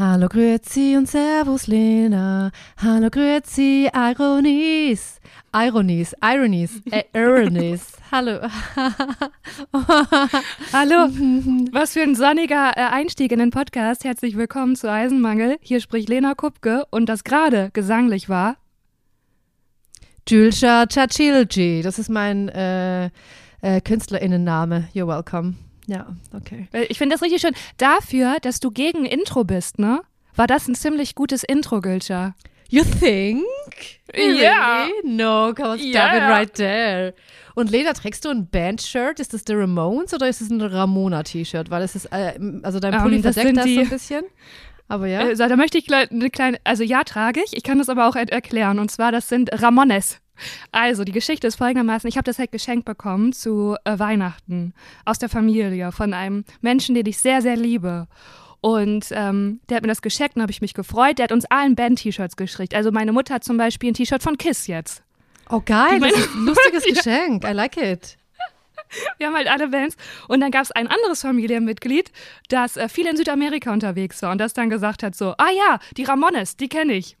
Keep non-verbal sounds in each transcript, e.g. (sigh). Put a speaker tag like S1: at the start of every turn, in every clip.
S1: Hallo Grüezi und Servus Lena. Hallo Grüezi, Ironies. Ironies, (laughs) Ironies, äh, Ironies. Hallo. (laughs)
S2: Hallo. Was für ein sonniger äh, Einstieg in den Podcast. Herzlich willkommen zu Eisenmangel. Hier spricht Lena Kupke und das gerade gesanglich war.
S1: Julcia Chachilji. Das ist mein äh, äh, KünstlerInnenname. You're welcome. Ja, okay.
S2: Ich finde das richtig schön. Dafür, dass du gegen Intro bist, ne? War das ein ziemlich gutes Intro, Gülscha.
S1: You think?
S2: Ja.
S1: Really? No, come on, stop
S2: Ja.
S1: it right there. Und Lena, trägst du ein Bandshirt? Ist das der Ramones oder ist es ein Ramona-T-Shirt? Weil es ist, äh, also dein
S2: Ähm,
S1: Pulli
S2: das
S1: verdeckt
S2: sind
S1: das so ein bisschen. Aber ja.
S2: Äh, so, da möchte ich gleich eine kleine, also ja, trage ich. Ich kann das aber auch er- erklären. Und zwar, das sind Ramones. Also, die Geschichte ist folgendermaßen: Ich habe das halt geschenkt bekommen zu äh, Weihnachten aus der Familie von einem Menschen, den ich sehr, sehr liebe. Und ähm, der hat mir das geschenkt und habe ich mich gefreut. Der hat uns allen Band-T-Shirts geschickt. Also, meine Mutter hat zum Beispiel ein T-Shirt von Kiss jetzt.
S1: oh, geil. Das ist ein lustiges (laughs) Geschenk. I like it.
S2: Wir haben halt alle Bands. Und dann gab es ein anderes Familienmitglied, das äh, viel in Südamerika unterwegs war und das dann gesagt hat: so, ah ja, die Ramones, die kenne ich.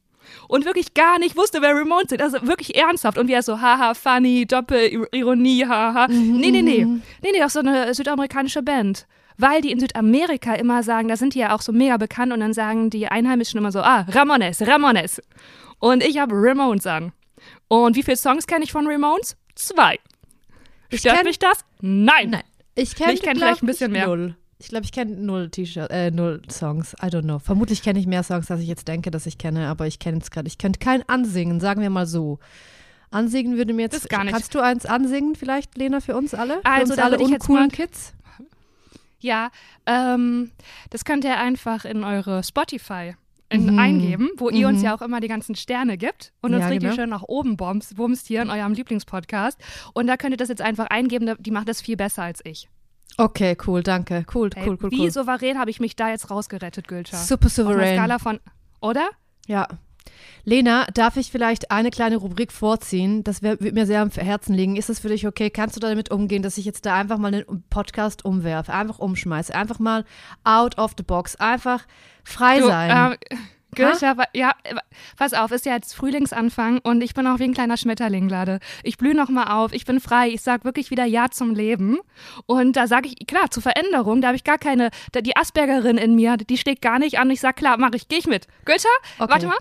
S2: Und wirklich gar nicht wusste, wer Ramones sind. Also wirklich ernsthaft. Und wir so, haha, funny, Doppel-Ironie, haha. Nee, nee, nee. Nee, nee, auch so eine südamerikanische Band. Weil die in Südamerika immer sagen, da sind die ja auch so mega bekannt und dann sagen die Einheimischen immer so, ah, Ramones, Ramones. Und ich habe Ramones an. Und wie viele Songs kenne ich von Ramones? Zwei. Stört
S1: kenn-
S2: mich das? Nein.
S1: Nein. Ich kenne
S2: kenn vielleicht ein bisschen mehr.
S1: Null. Ich glaube, ich kenne null T-Shirt, äh, null Songs. I don't know. Vermutlich kenne ich mehr Songs, als ich jetzt denke, dass ich kenne, aber ich kenne es gerade. Ich könnte kein ansingen, sagen wir mal so. Ansingen würde mir jetzt.
S2: Das gar nicht.
S1: Kannst du eins ansingen, vielleicht, Lena, für uns alle? Für
S2: Also,
S1: uns
S2: da
S1: alle uncoolen Kids?
S2: Ja, ähm, das könnt ihr einfach in eure Spotify in,
S1: Mhm.
S2: eingeben, wo ihr uns
S1: Mhm.
S2: ja auch immer die ganzen Sterne gibt und uns
S1: Ja,
S2: richtig
S1: genau.
S2: schön nach oben bumst, bumst hier in eurem Lieblingspodcast. Und da könnt ihr das jetzt einfach eingeben, die macht das viel besser als ich.
S1: Okay, cool, danke. Cool,
S2: Ey,
S1: cool, cool,
S2: Wie
S1: cool.
S2: souverän habe ich mich da jetzt rausgerettet, Gülscha?
S1: Super
S2: Auf einer
S1: souverän.
S2: Skala von, oder?
S1: Ja. Lena, darf ich vielleicht eine kleine Rubrik vorziehen? Das wär- würde mir sehr am Herzen liegen. Ist das für dich okay? Kannst du damit umgehen, dass ich jetzt da einfach mal einen Podcast umwerfe, einfach umschmeiße, einfach mal out of the box, einfach frei
S2: Du,
S1: sein?
S2: ähm, Wa- ja, äh, pass auf, ist ja jetzt Frühlingsanfang und ich bin auch wie ein kleiner Schmetterling gerade. Ich blühe noch mal auf, ich bin frei, ich sag wirklich wieder Ja zum Leben. Und da sage ich, klar, zur Veränderung, da habe ich gar keine, da, die Aspergerin in mir, die steht gar nicht an. Ich sag, klar, mach ich, geh ich mit. Gülscha,
S1: Okay.
S2: warte mal.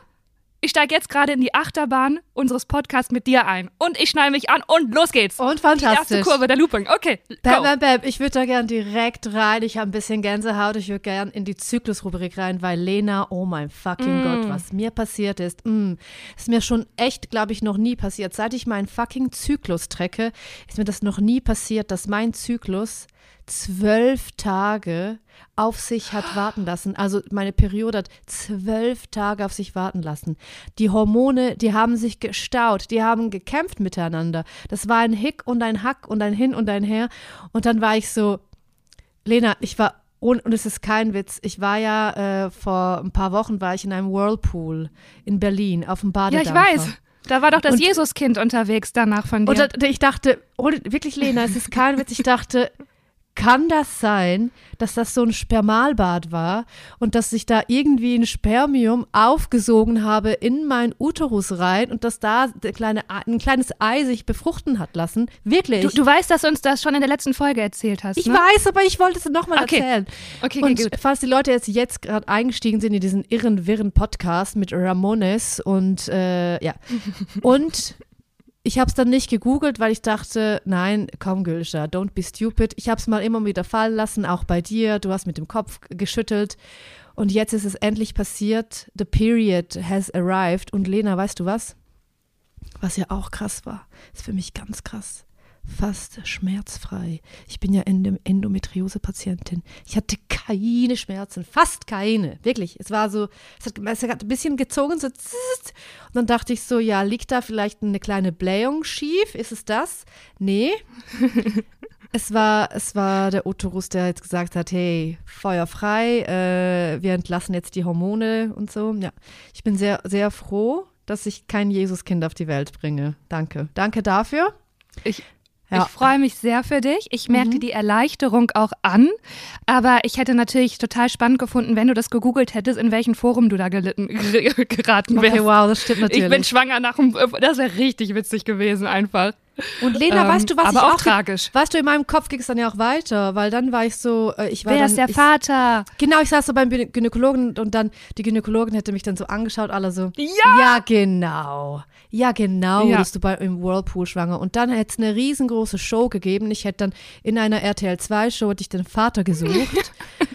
S2: Ich steige jetzt gerade in die Achterbahn unseres Podcasts mit dir ein. Und ich schnall mich an und los geht's.
S1: Und
S2: Die erste
S1: fantastisch.
S2: Kurve, der Looping. Okay,
S1: Bam, bam, bam. Ich würde da gern direkt rein. Ich habe ein bisschen Gänsehaut. Ich würde gern in die Zyklusrubrik rein, weil Lena, oh mein fucking
S2: Mm.
S1: Gott, was mir passiert ist, mm, ist mir schon echt, glaube ich, noch nie passiert. Seit ich meinen fucking Zyklus trecke, ist mir das noch nie passiert, dass mein Zyklus zwölf Tage auf sich hat (gasps) warten lassen. Also meine Periode hat zwölf Tage auf sich warten lassen. Die Hormone, die haben sich gestaut, die haben gekämpft miteinander. Das war ein Hick und ein Hack und ein Hin und ein Her. Und dann war ich so, Lena, ich war, und, und es ist kein Witz, ich war ja äh, vor ein paar Wochen war ich in einem Whirlpool in Berlin auf dem
S2: Ja, ich
S1: Badedampfer.
S2: weiß. Da war doch das
S1: Und-
S2: Jesuskind unterwegs danach von dir.
S1: Und da, ich dachte, wirklich, Lena, es ist kein Witz. Ich dachte, kann das sein, dass das so ein Spermalbad war und dass ich da irgendwie ein Spermium aufgesogen habe in meinen Uterus rein und dass da kleine, ein kleines Ei sich befruchten hat lassen? Wirklich.
S2: Du, du weißt, dass du uns das schon in der letzten Folge erzählt hast.
S1: ich
S2: ne?
S1: weiß, aber ich wollte es nochmal
S2: Okay.
S1: erzählen.
S2: Okay,
S1: Und
S2: okay, gut.
S1: falls die Leute jetzt, jetzt gerade eingestiegen sind in diesen irren, wirren Podcast mit Ramones und äh, ja. (laughs) Und ich habe es dann nicht gegoogelt, weil ich dachte, nein, komm, Gülscha, don't be stupid. Ich habe es mal immer wieder fallen lassen, auch bei dir. Du hast mit dem Kopf geschüttelt. Und jetzt ist es endlich passiert. The period has arrived. Und Lena, weißt du was? Was ja auch krass war, ist für mich ganz krass. Fast schmerzfrei. Ich bin ja Endom Endometriose-Patientin. Ich hatte keine Schmerzen, fast keine. Wirklich. Es war so, es hat, es hat ein bisschen gezogen, so. Und dann dachte ich so, ja, liegt da vielleicht eine kleine Blähung schief? Ist es das? Nee. (laughs) es war, es war der Uterus, der jetzt gesagt hat, hey, Feuer frei, äh, wir entlassen jetzt die Hormone und so. Ja, ich bin sehr, sehr froh, dass ich kein Jesuskind auf die Welt bringe. Danke. Danke dafür.
S2: Ich,
S1: Ja.
S2: Ich freue mich sehr für dich. Ich merke die Erleichterung auch an. Aber ich hätte natürlich total spannend gefunden, wenn du das gegoogelt hättest, in welchen Forum du da gelitten, (laughs) geraten wärst.
S1: Okay, wow, das stimmt natürlich.
S2: ich bin schwanger nach dem. Das wäre richtig witzig gewesen, einfach.
S1: Und Lena,
S2: Ähm,
S1: weißt du, was
S2: aber
S1: ich
S2: auch
S1: auch
S2: tragisch.
S1: Weißt du, in meinem Kopf ging es dann ja auch weiter, weil dann war ich so, äh, ich war
S2: Wer
S1: dann,
S2: ist der
S1: ich,
S2: Vater?
S1: Genau, ich saß so beim Gynä- Gynäkologen und dann, die Gynäkologin hätte mich dann so angeschaut, alle so,
S2: Ja!
S1: ja genau, ja genau,
S2: Ja.
S1: wurdest du bei, im Whirlpool schwanger. Und dann hätte es eine riesengroße Show gegeben. Ich hätte dann in einer RTL-2-Show hätte ich den Vater gesucht. (laughs)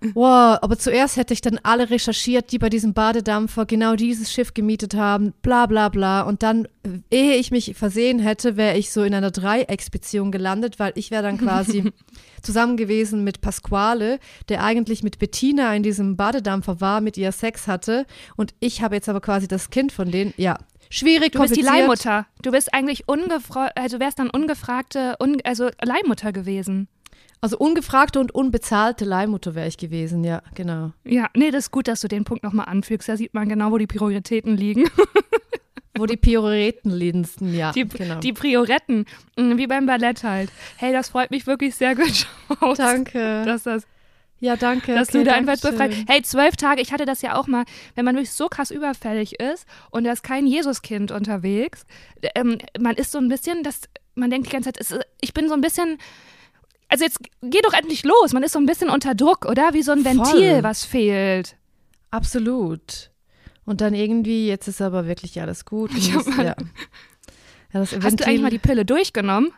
S1: (laughs) Wow, aber zuerst hätte ich dann alle recherchiert, die bei diesem Badedampfer genau dieses Schiff gemietet haben, bla bla bla. Und dann, äh, ehe ich mich versehen hätte, wäre ich so in einer Dreiecksbeziehung gelandet, weil ich wäre dann quasi (laughs) zusammen gewesen mit Pasquale, der eigentlich mit Bettina in diesem Badedampfer war, mit ihr Sex hatte. Und ich habe jetzt aber quasi das Kind von denen. Ja, schwierig,
S2: Du bist die
S1: kompliziert.
S2: Leihmutter. Du bist eigentlich ungefragt, also wärst dann ungefragte, un also Leihmutter gewesen.
S1: Also ungefragte und unbezahlte Leihmutter wäre ich gewesen, ja, genau.
S2: Ja, nee, das ist gut, dass du den Punkt nochmal anfügst. Da sieht man genau, wo die Prioritäten liegen. (laughs)
S1: Wo die Prioritäten liegen, ja,
S2: Die,
S1: genau.
S2: die Prioretten, mm, wie beim Ballett halt. Hey, das freut mich wirklich sehr gut,
S1: Danke.
S2: dass, das,
S1: ja, danke.
S2: dass
S1: okay,
S2: du da einfach befreit. Hey, zwölf Tage, ich hatte das ja auch mal, wenn man wirklich so krass überfällig ist und da ist kein Jesuskind unterwegs, ähm, man ist so ein bisschen, das, man denkt die ganze Zeit, es ich bin so ein bisschen, also jetzt geh doch endlich los, man ist so ein bisschen unter Druck, oder? Wie so ein Ventil,
S1: Voll.
S2: was fehlt.
S1: Absolut. Und dann irgendwie, jetzt ist aber wirklich alles gut.
S2: Ich mal-
S1: ja. Ja, das
S2: Hast du eigentlich mal die Pille durchgenommen?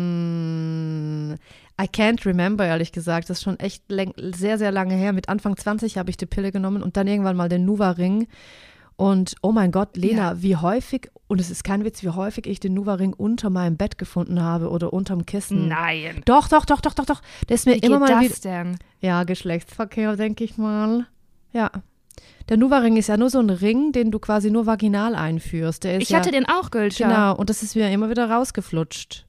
S1: Mm, I can't remember, ehrlich gesagt. Das ist schon echt sehr, sehr lange her. Mit Anfang 20 habe ich die Pille genommen und dann irgendwann mal den Nuva-Ring. Und oh mein Gott, Lena, wie häufig, und es ist kein Witz, wie häufig ich den Nuva-Ring unter meinem Bett gefunden habe oder unterm Kissen.
S2: Nein.
S1: Doch, doch, doch, doch, doch, doch. Der ist mir
S2: Wie
S1: immer
S2: geht
S1: mal
S2: das denn?
S1: Ja, Geschlechtsverkehr, denke ich mal. Ja. Der Nuva-Ring ist ja nur so ein Ring, den du quasi nur vaginal einführst.
S2: Ich
S1: ja,
S2: hatte den auch, Gülscha.
S1: Genau, und das ist mir immer wieder rausgeflutscht.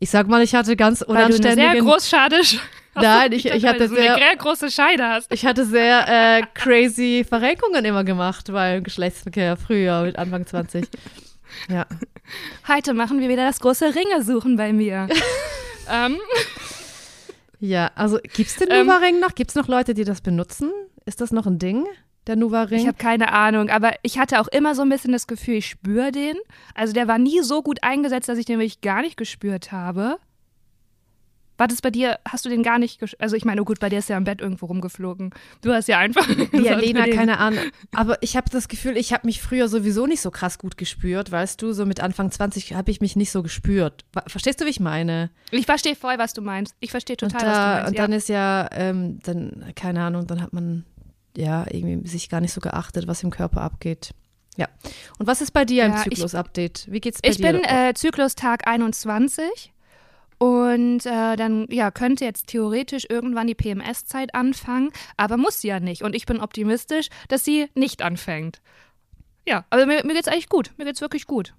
S1: Ich sag mal, ich hatte ganz
S2: Weil du eine sehr
S1: unanständigen... Nein, ich, ich hatte
S2: eine
S1: sehr...
S2: sehr große Scheide hast.
S1: Ich hatte sehr äh, crazy Verrenkungen immer gemacht beim Geschlechtsverkehr früher mit Anfang 20. Ja.
S2: Heute machen wir wieder das große Ringe suchen bei mir. (laughs) ähm,
S1: Ja, also gibt's den
S2: Ähm,
S1: Nuva-Ring noch? Gibt's noch Leute, die das benutzen? Ist das noch ein Ding, der Nuva-Ring?
S2: ich habe keine Ahnung, aber ich hatte auch immer so ein bisschen das Gefühl, ich spüre den. Also der war nie so gut eingesetzt, dass ich den wirklich gar nicht gespürt habe. War das bei dir, hast du den gar nicht gespürt? Also ich meine, oh gut, bei dir ist ja im Bett irgendwo rumgeflogen. Du hast ja einfach (laughs)
S1: Ja, (laughs) Lena, keine Ahnung. Aber ich habe das Gefühl, ich habe mich früher sowieso nicht so krass gut gespürt, weißt du? So mit Anfang 20 habe ich mich nicht so gespürt. Verstehst du, wie ich meine?
S2: Ich verstehe voll, was du meinst. Ich verstehe total, was du
S1: da,
S2: meinst.
S1: und
S2: ja.
S1: dann ist ja, ähm, dann, keine Ahnung, dann hat man ja irgendwie sich gar nicht so geachtet, was im Körper abgeht. Ja. Und was ist bei dir im
S2: Ja, ich-
S1: Zyklus-Update? Wie geht's bei
S2: Ich
S1: dir?
S2: bin äh, Zyklustag 21 und äh, dann ja, könnte jetzt theoretisch irgendwann die PMS-Zeit anfangen, aber muss sie ja nicht. Und ich bin optimistisch, dass sie nicht anfängt. Ja, aber mir, mir geht's eigentlich gut. Mir geht's wirklich gut.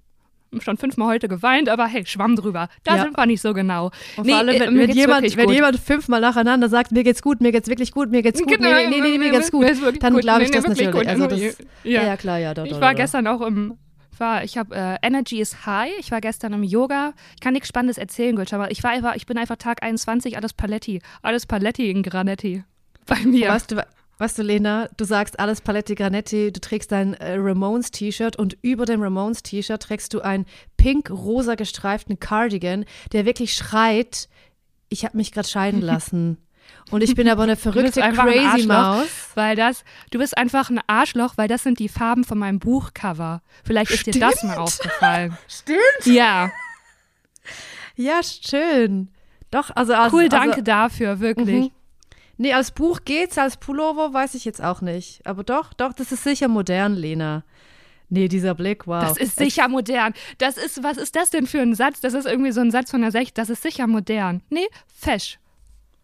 S2: Schon fünfmal heute geweint, aber hey, schwamm drüber. Da
S1: Ja.
S2: sind wir nicht so genau.
S1: und
S2: Nee,
S1: vor allem,
S2: äh,
S1: wenn, wenn, jemand, wenn jemand fünfmal nacheinander sagt, mir geht's gut, mir geht's wirklich gut, mir geht's gut,
S2: Genau,
S1: nee, nee, nee, mir geht's gut, dann glaube ich das natürlich.
S2: gut.
S1: Also das,
S2: Ja.
S1: ja. ja, klar, ja. Doch,
S2: Ich war gestern auch im, war, ich habe äh, Energy is High. Ich war gestern im Yoga. Ich kann nichts Spannendes erzählen, Gülsch, aber ich war einfach, ich bin einfach Tag 21, alles Paletti. Alles Paletti in Granetti. (laughs) Bei mir.
S1: Weißt du, weißt du, Lena, du sagst alles Paletti Granetti, du trägst dein äh, Ramones-T-Shirt und über dem Ramones-T-Shirt trägst du einen pink-rosa gestreiften Cardigan, der wirklich schreit, ich habe mich gerade scheiden (laughs) lassen. Und ich bin aber eine (laughs) verrückte
S2: ein
S1: Crazy
S2: Arschloch.
S1: Maus.
S2: Weil das, du bist einfach ein Arschloch, weil das sind die Farben von meinem Buchcover. Vielleicht ist dir das mal aufgefallen. (laughs)
S1: Stimmt.
S2: Ja,
S1: Ja, schön. Doch, also als,
S2: cool, danke
S1: Also,
S2: dafür, wirklich.
S1: Mhm. Nee, als Buch geht's, als Pullover weiß ich jetzt auch nicht. Aber doch, doch, das ist sicher modern, Lena. Nee, dieser Blick, wow.
S2: Das ist sicher modern. Das ist, was ist das denn für ein Satz? Das ist irgendwie so ein Satz von der 6. Das ist sicher modern. Nee, fesch.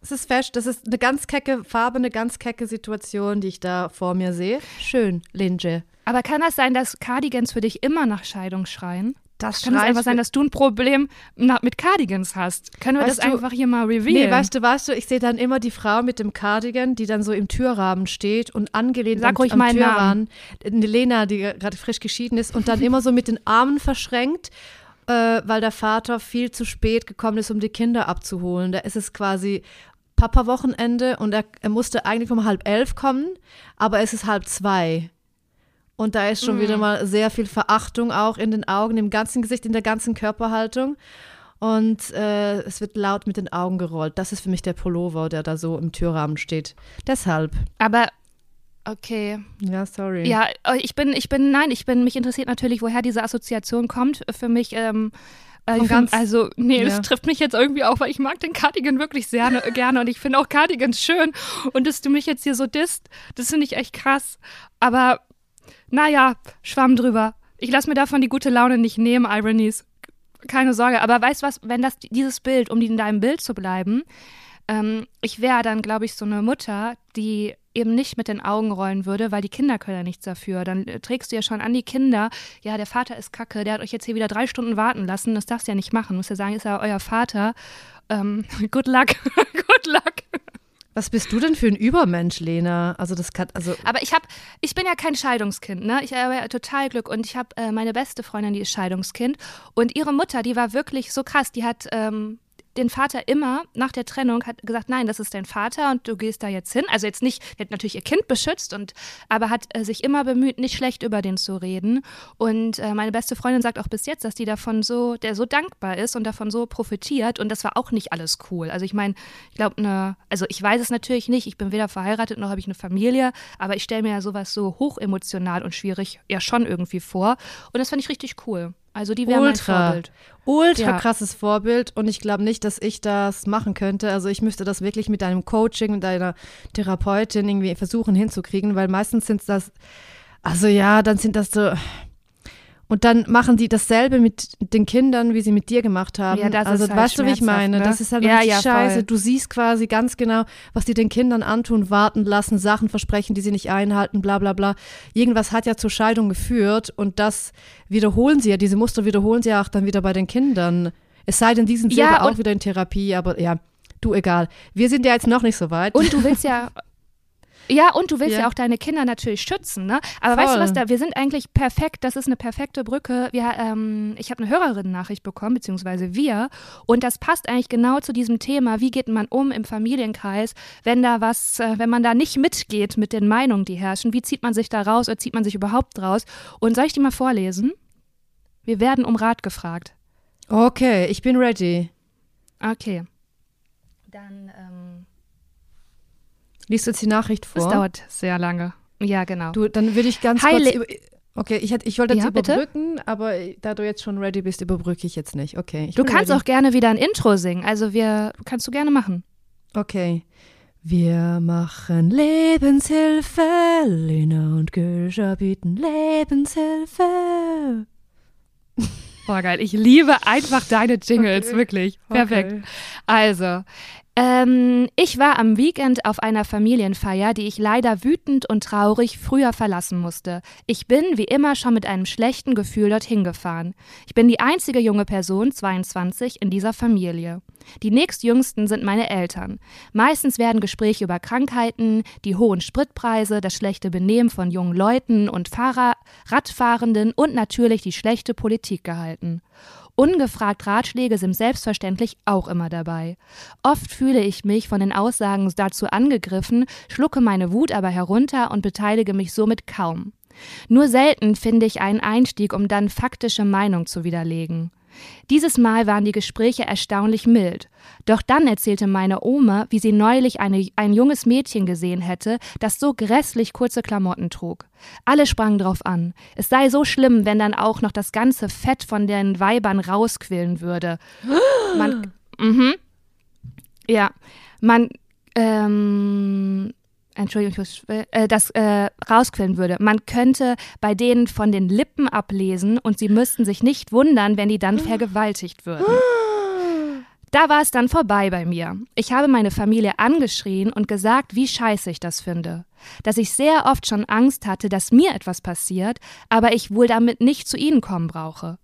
S1: Es ist fest, das ist eine ganz kecke Farbe, eine ganz kecke Situation, die ich da vor mir sehe. Schön, Linje.
S2: Aber kann das sein, dass Cardigans für dich immer nach Scheidung schreien?
S1: Das
S2: Kann es einfach sein, dass du ein Problem mit Cardigans hast? Können wir
S1: Weißt
S2: das
S1: du-
S2: einfach hier mal revealen?
S1: Nee, weißt du, weißt du, ich sehe dann immer die Frau mit dem Cardigan, die dann so im Türrahmen steht und angelehnt
S2: Sag
S1: am,
S2: ruhig
S1: am
S2: meinen
S1: Türrahmen. Eine Lena, die gerade frisch geschieden ist und dann immer so mit den Armen verschränkt äh, weil der Vater viel zu spät gekommen ist, um die Kinder abzuholen. Da ist es quasi Papa-Wochenende und er, er musste eigentlich um halb elf kommen, aber es ist halb zwei. Und da ist schon
S2: Mhm.
S1: wieder mal sehr viel Verachtung auch in den Augen, im ganzen Gesicht, in der ganzen Körperhaltung. Und äh, es wird laut mit den Augen gerollt. Das ist für mich der Pullover, der da so im Türrahmen steht. Deshalb.
S2: Aber okay.
S1: Ja, sorry.
S2: Ja, äh, ich bin, ich bin, nein, ich bin, mich interessiert natürlich, woher diese Assoziation kommt. Für mich, ähm, äh,
S1: ganz-
S2: find, also, nee,
S1: ja.
S2: das trifft mich jetzt irgendwie auch, weil ich mag den Cardigan wirklich sehr ne, (laughs) gerne und ich finde auch Cardigans schön. Und dass du mich jetzt hier so disst, das finde ich echt krass. Aber, naja, Schwamm drüber. Ich lasse mir davon die gute Laune nicht nehmen, Ironies. Keine Sorge. Aber weißt du was, wenn das, dieses Bild, um in deinem Bild zu bleiben, ähm, ich wäre dann, glaube ich, so eine Mutter, die eben nicht mit den Augen rollen würde, weil die Kinder können ja nichts dafür. Dann äh, trägst du ja schon an die Kinder, ja, der Vater ist kacke, der hat euch jetzt hier wieder drei Stunden warten lassen, das darfst du ja nicht machen. Du musst ja sagen, ist ja euer Vater. Ähm, (laughs) good luck, (laughs) good luck.
S1: Was bist du denn für ein Übermensch, Lena? Also das kann, also
S2: Aber ich habe, ich bin ja kein Scheidungskind, ne? Ich habe ja total Glück und ich habe äh, meine beste Freundin, die ist Scheidungskind und ihre Mutter, die war wirklich so krass, die hat ähm, den Vater immer nach der Trennung hat gesagt, nein, das ist dein Vater und du gehst da jetzt hin. Also jetzt nicht, die hat natürlich ihr Kind beschützt und aber hat äh, sich immer bemüht, nicht schlecht über den zu reden. Und äh, meine beste Freundin sagt auch bis jetzt, dass die davon so, der so dankbar ist und davon so profitiert. Und das war auch nicht alles cool. Also ich meine, ich glaube, eine, also ich weiß es natürlich nicht. Ich bin weder verheiratet noch habe ich eine Familie, aber ich stelle mir ja sowas so hochemotional und schwierig ja schon irgendwie vor. Und das fand ich richtig cool. Also die wäre mein
S1: ultra,
S2: Vorbild.
S1: ultra
S2: Ja.
S1: krasses Vorbild und ich glaube nicht, dass ich das machen könnte. Also ich müsste das wirklich mit einem Coaching, mit einer Therapeutin irgendwie versuchen hinzukriegen, weil meistens sind das, also ja, dann sind das so. Und dann machen die dasselbe mit den Kindern, wie sie mit dir gemacht haben.
S2: Ja, das
S1: also
S2: ist halt
S1: weißt du, wie ich meine?
S2: ne?
S1: Das ist halt
S2: Ja, ja, voll.
S1: scheiße. Du siehst quasi ganz genau, was die den Kindern antun, warten lassen, Sachen versprechen, die sie nicht einhalten, bla bla bla. Irgendwas hat ja zur Scheidung geführt und das wiederholen sie ja, diese Muster wiederholen sie ja auch dann wieder bei den Kindern. Es sei denn, die sind
S2: Ja,
S1: selber auch
S2: und-
S1: wieder in Therapie, aber ja, du egal. Wir sind ja jetzt noch nicht so weit.
S2: Und du willst ja. (laughs) Ja, und du willst ja.
S1: Ja.
S2: auch deine Kinder natürlich schützen, ne? Aber weißt du
S1: Voll.
S2: was, da, wir sind eigentlich perfekt, das ist eine perfekte Brücke. Wir, ähm, ich habe eine Hörerinnen-Nachricht bekommen, beziehungsweise wir, und das passt eigentlich genau zu diesem Thema, wie geht man um im Familienkreis, wenn da was, äh, wenn man da nicht mitgeht mit den Meinungen, die herrschen, wie zieht man sich da raus oder zieht man sich überhaupt raus? Und soll ich die mal vorlesen? Wir werden um Rat gefragt.
S1: Okay, ich bin ready.
S2: Okay. Dann, ähm,
S1: Liest du jetzt die Nachricht vor?
S2: dauert sehr lange. Ja, genau.
S1: Du, dann würde ich ganz
S2: Hi,
S1: kurz Okay, ich, hätte, ich wollte jetzt
S2: Ja, bitte?
S1: überbrücken, aber da du jetzt schon ready bist, überbrücke ich jetzt nicht. Okay.
S2: Du kannst
S1: ready.
S2: auch gerne wieder ein Intro singen. Also wir kannst du gerne machen.
S1: Okay. Wir machen Lebenshilfe. Lena und Gülscha bieten Lebenshilfe.
S2: Boah, geil. Ich liebe einfach deine Jingles,
S1: Okay.
S2: wirklich. Perfekt.
S1: Okay.
S2: Also, ähm, ich war am Weekend auf einer Familienfeier, die ich leider wütend und traurig früher verlassen musste. Ich bin, wie immer, schon mit einem schlechten Gefühl dorthin gefahren. Ich bin die einzige junge Person, 22, in dieser Familie. Die nächstjüngsten sind meine Eltern. Meistens werden Gespräche über Krankheiten, die hohen Spritpreise, das schlechte Benehmen von jungen Leuten und Fahrer, Radfahrenden und natürlich die schlechte Politik gehalten. Ungefragt Ratschläge sind selbstverständlich auch immer dabei. Oft fühle ich mich von den Aussagen dazu angegriffen, schlucke meine Wut aber herunter und beteilige mich somit kaum. Nur selten finde ich einen Einstieg, um dann faktische Meinung zu widerlegen. Dieses Mal waren die Gespräche erstaunlich mild. Doch dann erzählte meine Oma, wie sie neulich eine, ein junges Mädchen gesehen hätte, das so grässlich kurze Klamotten trug. Alle sprangen drauf an. Es sei so schlimm, wenn dann auch noch das ganze Fett von den Weibern rausquillen würde. Man, (gasps) mhm. Ja, man, ähm, Entschuldigung, äh, das äh, rausquillen würde. Man könnte bei denen von den Lippen ablesen und sie müssten sich nicht wundern, wenn die dann vergewaltigt würden. Da war es dann vorbei bei mir. Ich habe meine Familie angeschrien und gesagt, wie scheiße ich das finde. Dass ich sehr oft schon Angst hatte, dass mir etwas passiert, aber ich wohl damit nicht zu ihnen kommen brauche.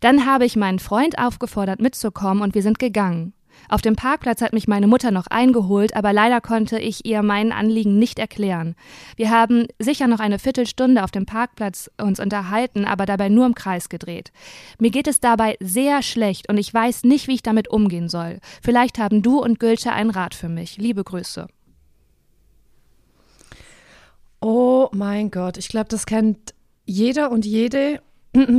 S2: Dann habe ich meinen Freund aufgefordert, mitzukommen und wir sind gegangen. Auf dem Parkplatz hat mich meine Mutter noch eingeholt, aber leider konnte ich ihr meinen Anliegen nicht erklären. Wir haben sicher noch eine Viertelstunde auf dem Parkplatz uns unterhalten, aber dabei nur im Kreis gedreht. Mir geht es dabei sehr schlecht und ich weiß nicht, wie ich damit umgehen soll. Vielleicht haben du und Gülce einen Rat für mich. Liebe Grüße.
S1: Oh mein Gott, ich glaube, das kennt jeder und jede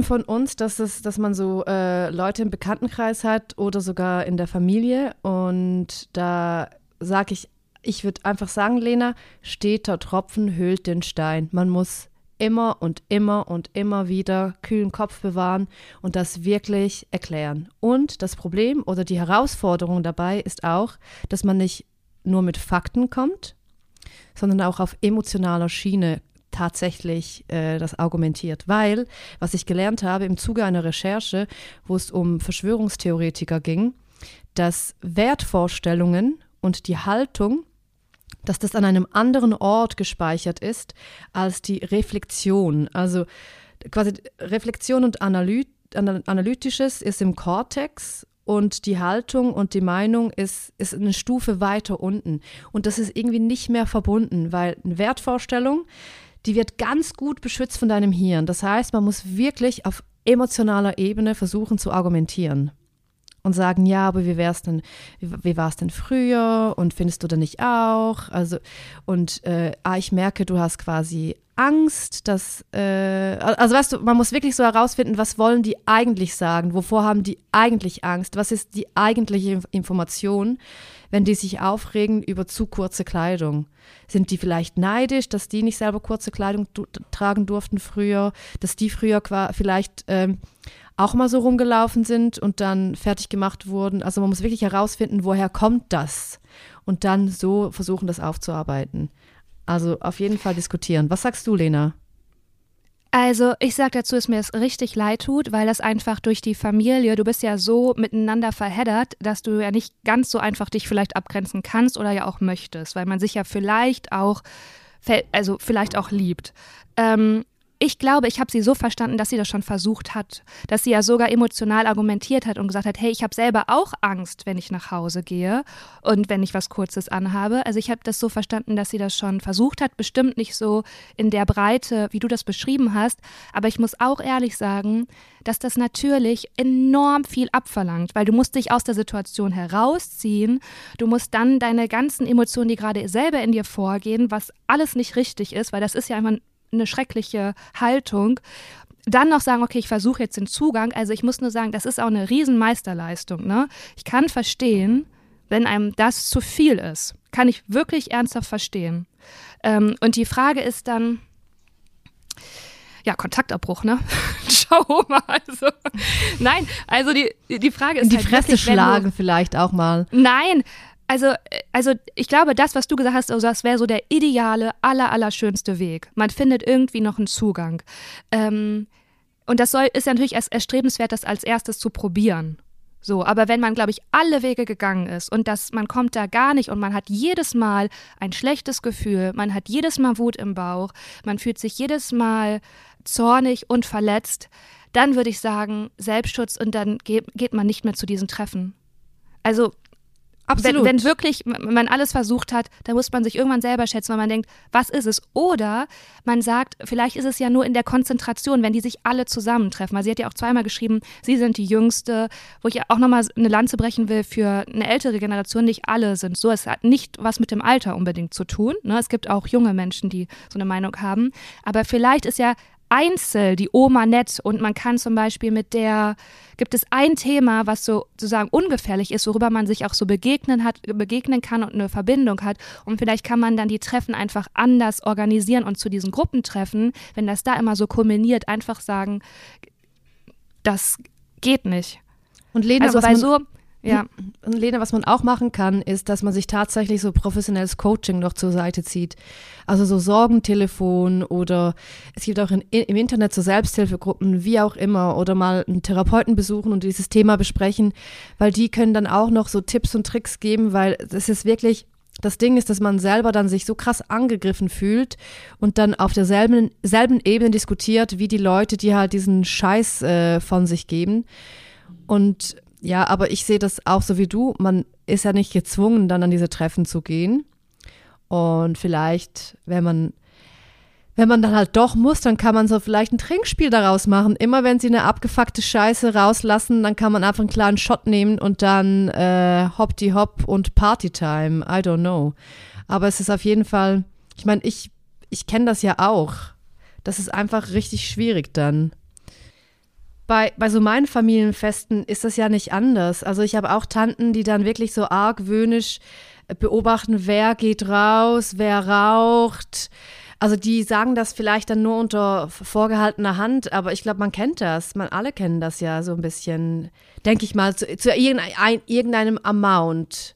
S1: von uns, dass, es, dass man so äh, Leute im Bekanntenkreis hat oder sogar in der Familie. Und da sage ich, ich würde einfach sagen, Lena, steter Tropfen höhlt den Stein. Man muss immer und immer und immer wieder kühlen Kopf bewahren und das wirklich erklären. Und das Problem oder die Herausforderung dabei ist auch, dass man nicht nur mit Fakten kommt, sondern auch auf emotionaler Schiene tatsächlich äh, das argumentiert. Weil, was ich gelernt habe im Zuge einer Recherche, wo es um Verschwörungstheoretiker ging, dass Wertvorstellungen und die Haltung, dass das an einem anderen Ort gespeichert ist als die Reflexion. Also quasi Reflexion und Analy Analytisches ist im Kortex und die Haltung und die Meinung ist, ist eine Stufe weiter unten. Und das ist irgendwie nicht mehr verbunden, weil eine Wertvorstellung die wird ganz gut beschützt von deinem Hirn. Das heißt, man muss wirklich auf emotionaler Ebene versuchen zu argumentieren und sagen, ja, aber wie wär's denn, wie, wie war es denn früher und findest du denn nicht auch? Also, und äh, ah, ich merke, du hast quasi Angst, dass, äh, also weißt du, man muss wirklich so herausfinden, was wollen die eigentlich sagen, wovor haben die eigentlich Angst, was ist die eigentliche Information, wenn die sich aufregen über zu kurze Kleidung. Sind die vielleicht neidisch, dass die nicht selber kurze Kleidung tragen durften früher, dass die früher vielleicht ähm, auch mal so rumgelaufen sind und dann fertig gemacht wurden. Also man muss wirklich herausfinden, woher kommt das und dann so versuchen, das aufzuarbeiten. Also auf jeden Fall diskutieren. Was sagst du, Lena?
S2: Also ich sage dazu, dass mir es richtig leid tut, weil das einfach durch die Familie, du bist ja so miteinander verheddert, dass du ja nicht ganz so einfach dich vielleicht abgrenzen kannst oder ja auch möchtest, weil man sich ja vielleicht auch, also vielleicht auch liebt. Ähm, ich glaube, ich habe sie so verstanden, dass sie das schon versucht hat, dass sie ja sogar emotional argumentiert hat und gesagt hat, hey, ich habe selber auch Angst, wenn ich nach Hause gehe und wenn ich was Kurzes anhabe. Also ich habe das so verstanden, dass sie das schon versucht hat, bestimmt nicht so in der Breite, wie du das beschrieben hast, aber ich muss auch ehrlich sagen, dass das natürlich enorm viel abverlangt, weil du musst dich aus der Situation herausziehen, du musst dann deine ganzen Emotionen, die gerade selber in dir vorgehen, was alles nicht richtig ist, weil das ist ja einfach eine schreckliche Haltung. Dann noch sagen, okay, ich versuche jetzt den Zugang. Also ich muss nur sagen, das ist auch eine Riesenmeisterleistung. Ne? Ich kann verstehen, wenn einem das zu viel ist. Kann ich wirklich ernsthaft verstehen. Ähm, und die Frage ist dann, ja, Kontaktabbruch, ne? (laughs) Schau mal. Also, nein, also die, die Frage ist.
S1: Die
S2: halt
S1: Fresse
S2: wirklich,
S1: schlagen vielleicht auch mal.
S2: Nein, also, äh, also ich glaube, das, was du gesagt hast, also das wäre so der ideale, aller, allerschönste Weg. Man findet irgendwie noch einen Zugang. Ähm, und das soll, ist ja natürlich erstrebenswert, das als erstes zu probieren. So, aber wenn man, glaube ich, alle Wege gegangen ist und das, man kommt da gar nicht und man hat jedes Mal ein schlechtes Gefühl, man hat jedes Mal Wut im Bauch, man fühlt sich jedes Mal zornig und verletzt, dann würde ich sagen, Selbstschutz und dann geht, geht man nicht mehr zu diesen Treffen. Also
S1: Absolut.
S2: Wenn, wenn wirklich man alles versucht hat, dann muss man sich irgendwann selber schätzen, weil man denkt, was ist es? Oder man sagt, vielleicht ist es ja nur in der Konzentration, wenn die sich alle zusammentreffen. Weil sie hat ja auch zweimal geschrieben, sie sind die Jüngste, wo ich auch nochmal eine Lanze brechen will für eine ältere Generation. Nicht alle sind so. Es hat nicht was mit dem Alter unbedingt zu tun. Ne? Es gibt auch junge Menschen, die so eine Meinung haben. Aber vielleicht ist ja Einzel, die Oma nett und man kann zum Beispiel mit der, gibt es ein Thema, was so sozusagen ungefährlich ist, worüber man sich auch so begegnen hat, begegnen kann und eine Verbindung hat und vielleicht kann man dann die Treffen einfach anders organisieren und zu diesen Gruppentreffen, wenn das da immer so kulminiert, einfach sagen, das geht nicht.
S1: Und Lena,
S2: also bei so ja.
S1: Und Lena, was man auch machen kann, ist, dass man sich tatsächlich so professionelles Coaching noch zur Seite zieht. Also so Sorgentelefon oder es gibt auch in, im Internet so Selbsthilfegruppen, wie auch immer, oder mal einen Therapeuten besuchen und dieses Thema besprechen, weil die können dann auch noch so Tipps und Tricks geben, weil das ist wirklich das Ding ist, dass man selber dann sich so krass angegriffen fühlt und dann auf derselben selben Ebene diskutiert, wie die Leute, die halt diesen Scheiß äh, von sich geben. Und ja, aber ich sehe das auch so wie du. Man ist ja nicht gezwungen, dann an diese Treffen zu gehen. Und vielleicht, wenn man, wenn man dann halt doch muss, dann kann man so vielleicht ein Trinkspiel daraus machen. Immer wenn sie eine abgefuckte Scheiße rauslassen, dann kann man einfach einen kleinen Shot nehmen und dann äh, hopp die hopp und Partytime. I don't know. Aber es ist auf jeden Fall, ich meine, ich, ich kenne das ja auch. Das ist einfach richtig schwierig dann bei, bei so meinen Familienfesten ist das ja nicht anders. Also ich habe auch Tanten, die dann wirklich so argwöhnisch beobachten, wer geht raus, wer raucht. Also die sagen das vielleicht dann nur unter vorgehaltener Hand, aber ich glaube, man kennt das. Man alle kennen das ja so ein bisschen, denke ich mal, zu, zu irgendein, irgendeinem Amount.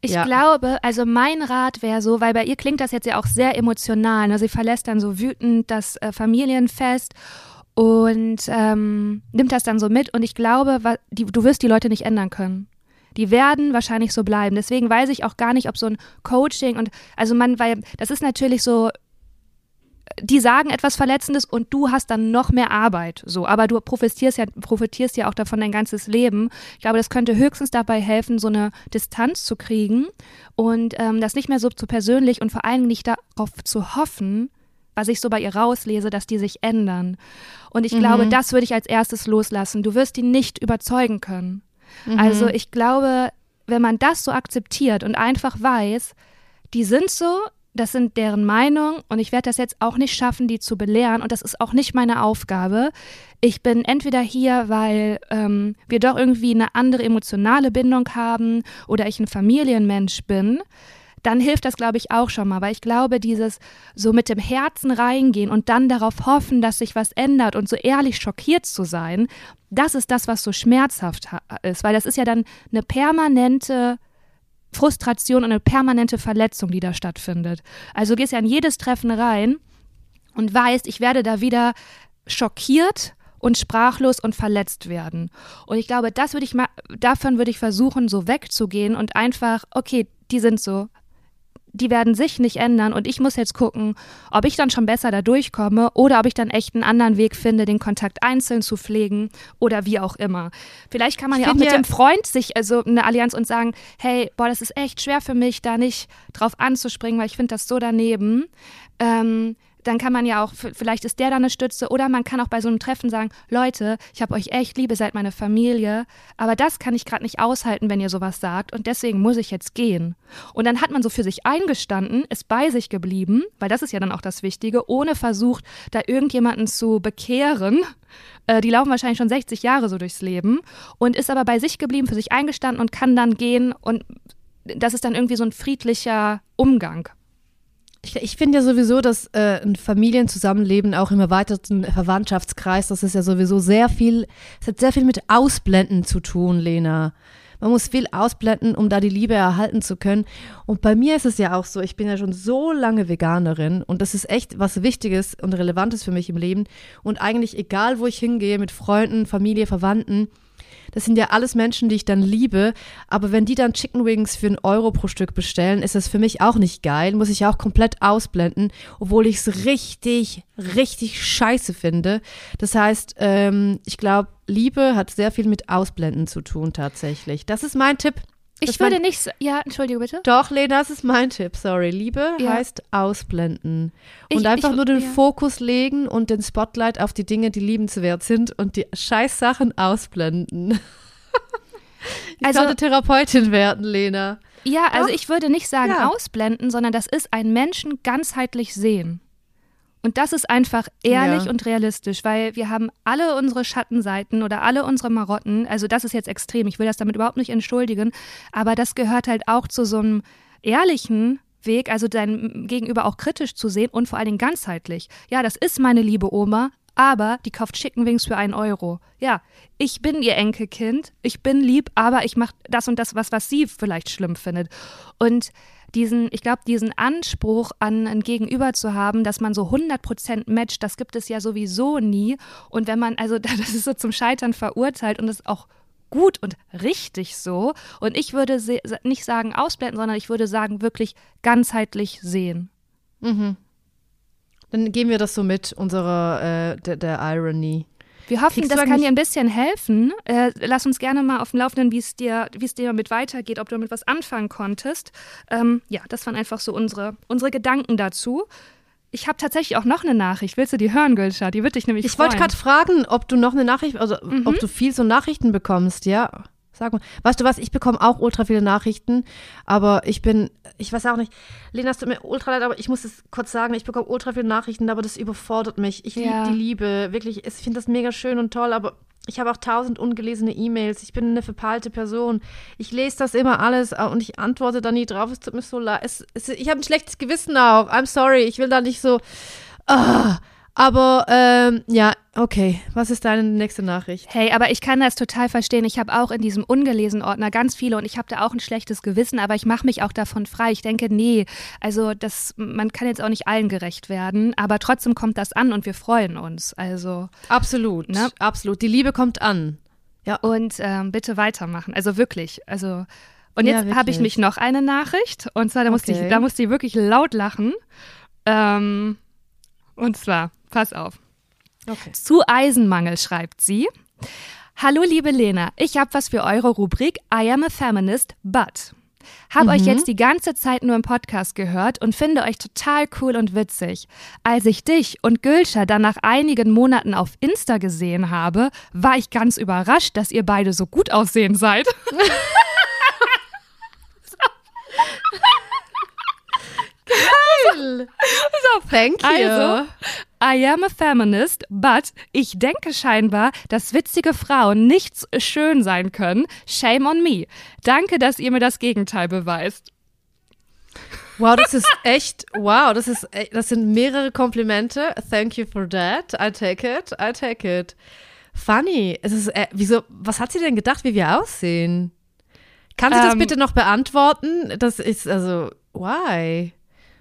S2: Ich ja. glaube, also mein Rat wäre so, weil bei ihr klingt das jetzt ja auch sehr emotional. Ne? Sie verlässt dann so wütend das äh, Familienfest und ähm, nimmt das dann so mit. Und ich glaube, die, du wirst die Leute nicht ändern können. Die werden wahrscheinlich so bleiben. Deswegen weiß ich auch gar nicht, ob so ein Coaching und also man, weil das ist natürlich so, die sagen etwas Verletzendes und du hast dann noch mehr Arbeit. So, aber du profitierst ja, profitierst ja auch davon dein ganzes Leben. Ich glaube, das könnte höchstens dabei helfen, so eine Distanz zu kriegen und ähm, das nicht mehr so zu persönlich und vor allem nicht darauf zu hoffen, was ich so bei ihr rauslese, dass die sich ändern. Und ich mhm. glaube, das würde ich als erstes loslassen. Du wirst die nicht überzeugen können. Mhm. Also ich glaube, wenn man das so akzeptiert und einfach weiß, die sind so, das sind deren Meinung und ich werde das jetzt auch nicht schaffen, die zu belehren und das ist auch nicht meine Aufgabe. Ich bin entweder hier, weil ähm, wir doch irgendwie eine andere emotionale Bindung haben oder ich ein Familienmensch bin dann hilft das, glaube ich, auch schon mal. Weil ich glaube, dieses so mit dem Herzen reingehen und dann darauf hoffen, dass sich was ändert und so ehrlich schockiert zu sein, das ist das, was so schmerzhaft ist. Weil das ist ja dann eine permanente Frustration und eine permanente Verletzung, die da stattfindet. Also gehst ja in jedes Treffen rein und weißt, ich werde da wieder schockiert und sprachlos und verletzt werden. Und ich glaube, das würde ich mal, davon würde ich versuchen, so wegzugehen und einfach, okay, die sind so, die werden sich nicht ändern und ich muss jetzt gucken, ob ich dann schon besser da durchkomme oder ob ich dann echt einen anderen Weg finde, den Kontakt einzeln zu pflegen oder wie auch immer. Vielleicht kann man ich ja auch mit ja dem Freund sich also eine Allianz und sagen, hey, boah, das ist echt schwer für mich, da nicht drauf anzuspringen, weil ich finde das so daneben. Ähm, dann kann man ja auch, vielleicht ist der da eine Stütze oder man kann auch bei so einem Treffen sagen, Leute, ich habe euch echt liebe, seid meine Familie, aber das kann ich gerade nicht aushalten, wenn ihr sowas sagt und deswegen muss ich jetzt gehen. Und dann hat man so für sich eingestanden, ist bei sich geblieben, weil das ist ja dann auch das Wichtige, ohne versucht, da irgendjemanden zu bekehren. Äh, die laufen wahrscheinlich schon 60 Jahre so durchs Leben und ist aber bei sich geblieben, für sich eingestanden und kann dann gehen und das ist dann irgendwie so ein friedlicher Umgang.
S1: Ich, ich finde ja sowieso, dass äh, ein Familienzusammenleben auch im erweiterten Verwandtschaftskreis, das ist ja sowieso sehr viel, es hat sehr viel mit Ausblenden zu tun, Lena. Man muss viel ausblenden, um da die Liebe erhalten zu können. Und bei mir ist es ja auch so, ich bin ja schon so lange Veganerin und das ist echt was Wichtiges und Relevantes für mich im Leben. Und eigentlich egal, wo ich hingehe, mit Freunden, Familie, Verwandten, das sind ja alles Menschen, die ich dann liebe. Aber wenn die dann Chicken Wings für einen Euro pro Stück bestellen, ist das für mich auch nicht geil. Muss ich auch komplett ausblenden, obwohl ich es richtig, richtig scheiße finde. Das heißt, ähm, ich glaube, Liebe hat sehr viel mit Ausblenden zu tun tatsächlich. Das ist mein Tipp.
S2: Ich würde nicht, ja, entschuldige bitte.
S1: Doch, Lena, das ist mein Tipp, sorry. Liebe ja. heißt ausblenden. Und ich, einfach ich, nur den ja. Fokus legen und den Spotlight auf die Dinge, die liebenswert sind und die Scheißsachen ausblenden. (laughs) ich also, sollte Therapeutin werden, Lena.
S2: Ja, also Doch? ich würde nicht sagen ja. ausblenden, sondern das ist ein Menschen ganzheitlich sehen. Und das ist einfach ehrlich ja. und realistisch, weil wir haben alle unsere Schattenseiten oder alle unsere Marotten. Also das ist jetzt extrem. Ich will das damit überhaupt nicht entschuldigen. Aber das gehört halt auch zu so einem ehrlichen Weg, also dein Gegenüber auch kritisch zu sehen und vor allen Dingen ganzheitlich. Ja, das ist meine liebe Oma, aber die kauft Chicken Wings für einen Euro. Ja, ich bin ihr Enkelkind, ich bin lieb, aber ich mache das und das, was, was sie vielleicht schlimm findet. Und diesen, ich glaube, diesen Anspruch an ein Gegenüber zu haben, dass man so 100% matcht, das gibt es ja sowieso nie. Und wenn man, also (laughs) das ist so zum Scheitern verurteilt und das auch gut und richtig so. Und ich würde nicht sagen ausblenden, sondern ich würde sagen wirklich ganzheitlich sehen.
S1: Mhm. Dann gehen wir das so mit, unserer, äh, der, der Irony.
S2: Wir hoffen,
S1: Kriegst
S2: das kann dir ein bisschen helfen. Äh, lass uns gerne mal auf dem Laufenden, wie es dir, wie es dir damit weitergeht, ob du damit was anfangen konntest. Ähm, ja, das waren einfach so unsere, unsere Gedanken dazu. Ich habe tatsächlich auch noch eine Nachricht. Willst du die hören, Gülscha? Die wird dich nämlich
S1: Ich
S2: freuen.
S1: wollte gerade fragen, ob du noch eine Nachricht, also
S2: Mhm.
S1: ob du viel so Nachrichten bekommst, ja? Sag mal. Weißt du was, ich bekomme auch ultra viele Nachrichten, aber ich bin, ich weiß auch nicht, Lena, es tut mir ultra leid, aber ich muss es kurz sagen, ich bekomme ultra viele Nachrichten, aber das überfordert mich. Ich
S2: Ja.
S1: liebe die Liebe, wirklich, ich finde das mega schön und toll, aber ich habe auch tausend ungelesene E-Mails. Ich bin eine verpeilte Person. Ich lese das immer alles äh, und ich antworte da nie drauf. Es tut mir so leid. Es, es, ich habe ein schlechtes Gewissen auch. I'm sorry. Ich will da nicht so. Ah, aber ähm, ja, okay. Was ist deine nächste Nachricht?
S2: Hey, aber ich kann das total verstehen. Ich habe auch in diesem ungelesenen Ordner ganz viele und ich habe da auch ein schlechtes Gewissen, aber ich mache mich auch davon frei. Ich denke, nee, also das, man kann jetzt auch nicht allen gerecht werden, aber trotzdem kommt das an und wir freuen uns. Also
S1: Absolut.
S2: Ne?
S1: Absolut. Die Liebe kommt an. Ja.
S2: und ähm, bitte weitermachen. Also wirklich. Also und
S1: Ja,
S2: jetzt habe ich mich noch eine Nachricht und zwar da musste
S1: Okay.
S2: ich, da musste ich wirklich laut lachen. Ähm, und zwar, pass auf.
S1: Okay.
S2: Zu Eisenmangel schreibt sie. Hallo liebe Lena, ich habe was für eure Rubrik I am a feminist, but. Hab euch jetzt die ganze Zeit nur im Podcast gehört und finde euch total cool und witzig. Als ich dich und Gülscha dann nach einigen Monaten auf Insta gesehen habe, war ich ganz überrascht, dass ihr beide so gut aussehen seid. (laughs) (laughs) (laughs)
S1: Thank you.
S2: Also, I am a feminist, but ich denke scheinbar, dass witzige Frauen nicht schön sein können. Shame on me. Danke, dass ihr mir das Gegenteil beweist.
S1: Wow, das ist echt, wow, das ist, e- das sind mehrere Komplimente. Thank you for that. I take it. I take it. Funny. Es ist, äh, wieso, was hat sie denn gedacht, wie wir aussehen? Kann sie das
S2: Ähm,
S1: bitte noch beantworten? Das ist, also, why?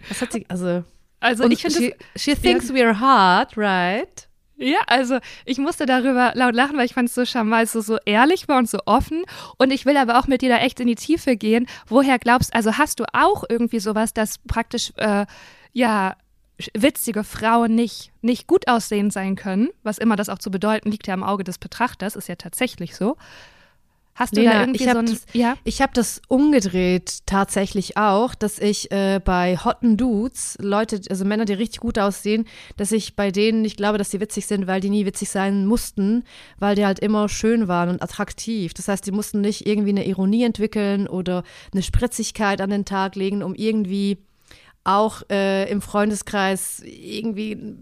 S1: Was hat sie, also,
S2: Also ich finde
S1: she, she thinks we're hot, right?
S2: Ja, also ich musste darüber laut lachen, weil ich fand es so charmant, weil es so, so ehrlich war und so offen. Und ich will aber auch mit dir da echt in die Tiefe gehen. Woher glaubst, also hast du auch irgendwie sowas, dass praktisch, äh, ja, witzige Frauen nicht, nicht gut aussehen sein können? Was immer das auch zu bedeuten, liegt ja im Auge des Betrachters, ist ja tatsächlich so. Hast du da
S1: Lena,
S2: irgendwie
S1: ich
S2: so
S1: habe
S2: ein,
S1: das,
S2: ja?
S1: ich hab das umgedreht tatsächlich auch, dass ich äh, bei hotten Dudes, Leute, also Männer, die richtig gut aussehen, dass ich bei denen nicht glaube, dass die witzig sind, weil die nie witzig sein mussten, weil die halt immer schön waren und attraktiv. Das heißt, die mussten nicht irgendwie eine Ironie entwickeln oder eine Spritzigkeit an den Tag legen, um irgendwie auch äh, im Freundeskreis irgendwie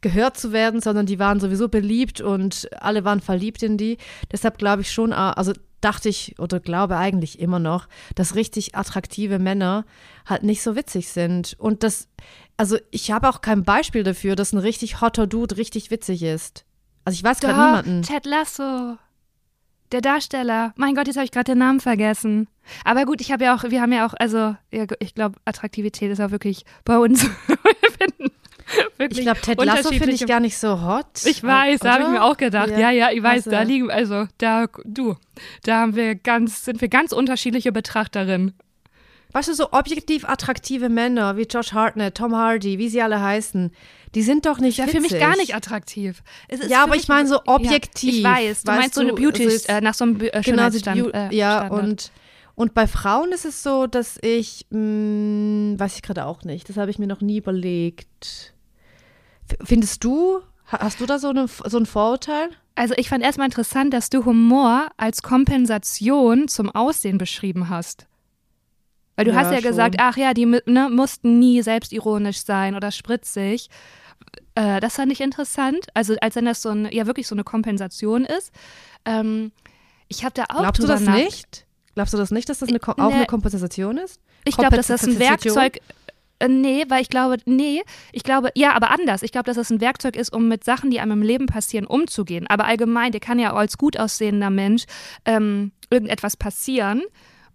S1: gehört zu werden, sondern die waren sowieso beliebt und alle waren verliebt in die. Deshalb glaube ich schon, also dachte ich oder glaube eigentlich immer noch, dass richtig attraktive Männer halt nicht so witzig sind. Und das, also ich habe auch kein Beispiel dafür, dass ein richtig hotter Dude richtig witzig ist. Also ich weiß gerade niemanden.
S2: Ted Lasso. Der Darsteller. Mein Gott, jetzt habe ich gerade den Namen vergessen. Aber gut, ich habe ja auch, wir haben ja auch, also ich glaube, Attraktivität ist auch wirklich bei uns. (laughs) wir finden (laughs) wirklich
S1: Ich glaube, Ted Lasso finde ich gar nicht so hot.
S2: Ich weiß, da habe ich
S1: oder?
S2: mir auch gedacht. Ja, ja, ich weiß,
S1: Also-
S2: da liegen, also da, du, da haben wir ganz, sind wir ganz unterschiedliche Betrachterinnen.
S1: Weißt du, so objektiv attraktive Männer wie Josh Hartnett, Tom Hardy, wie sie alle heißen, die sind doch nicht
S2: Ja,
S1: witzig.
S2: für mich gar nicht attraktiv.
S1: Ja, aber ich meine so objektiv,
S2: Ja, ich weiß, du meinst so eine
S1: du,
S2: Beauty,
S1: also
S2: äh, nach so einem äh,
S1: Genau,
S2: Schönheitsstand. Äh,
S1: ja, und, und bei Frauen ist es so, dass ich, mh, weiß ich gerade auch nicht, das habe ich mir noch nie überlegt. Findest du, ha- hast du da so, eine, so ein Vorurteil?
S2: Also ich fand erstmal interessant, dass du Humor als Kompensation zum Aussehen beschrieben hast. Weil du
S1: Ja,
S2: hast ja
S1: schon.
S2: gesagt, ach ja, die ne, mussten nie selbstironisch sein oder spritzig. Äh, das fand ich interessant. Also als wenn das so ein, ja wirklich so eine Kompensation ist. Ähm, ich habe da auch
S1: Glaubst du das nicht? Glaubst du das nicht, dass das eine, Ko- auch
S2: Nee.
S1: eine Kompensation ist?
S2: Ich glaube, dass das ein? Werkzeug. Äh, nee, weil ich glaube, nee, ich glaube, ja, aber anders. Ich glaube, dass das ein Werkzeug ist, um mit Sachen, die einem im Leben passieren, umzugehen. Aber allgemein, dir kann ja als gut aussehender Mensch ähm, irgendetwas passieren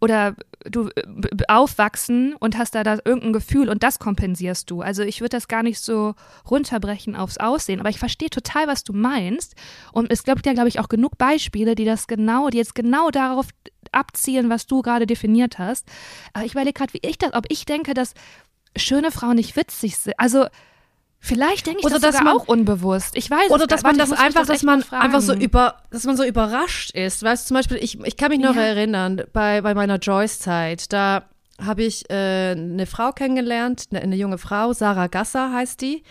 S2: oder du äh, aufwachsen und hast da, da irgendein Gefühl und das kompensierst du. Also ich würde das gar nicht so runterbrechen aufs Aussehen, aber ich verstehe total, was du meinst. Und es gibt ja, glaube ich, auch genug Beispiele, die das genau, die jetzt genau darauf abzielen, was du gerade definiert hast. Aber ich überlege gerade, wie ich das, ob ich denke, dass schöne Frauen nicht witzig sind. Also Vielleicht denke ich
S1: Oder
S2: das
S1: dass man-
S2: auch unbewusst. Ich weiß
S1: Oder dass
S2: gar-
S1: man
S2: warte,
S1: das einfach,
S2: das
S1: dass man einfach so über, dass man so überrascht ist. Weißt du, zum Beispiel, ich, ich kann mich noch
S2: Ja.
S1: erinnern, bei, bei meiner Joyce-Zeit, da habe ich äh, eine Frau kennengelernt, eine, eine junge Frau, Sarah Gasser heißt die.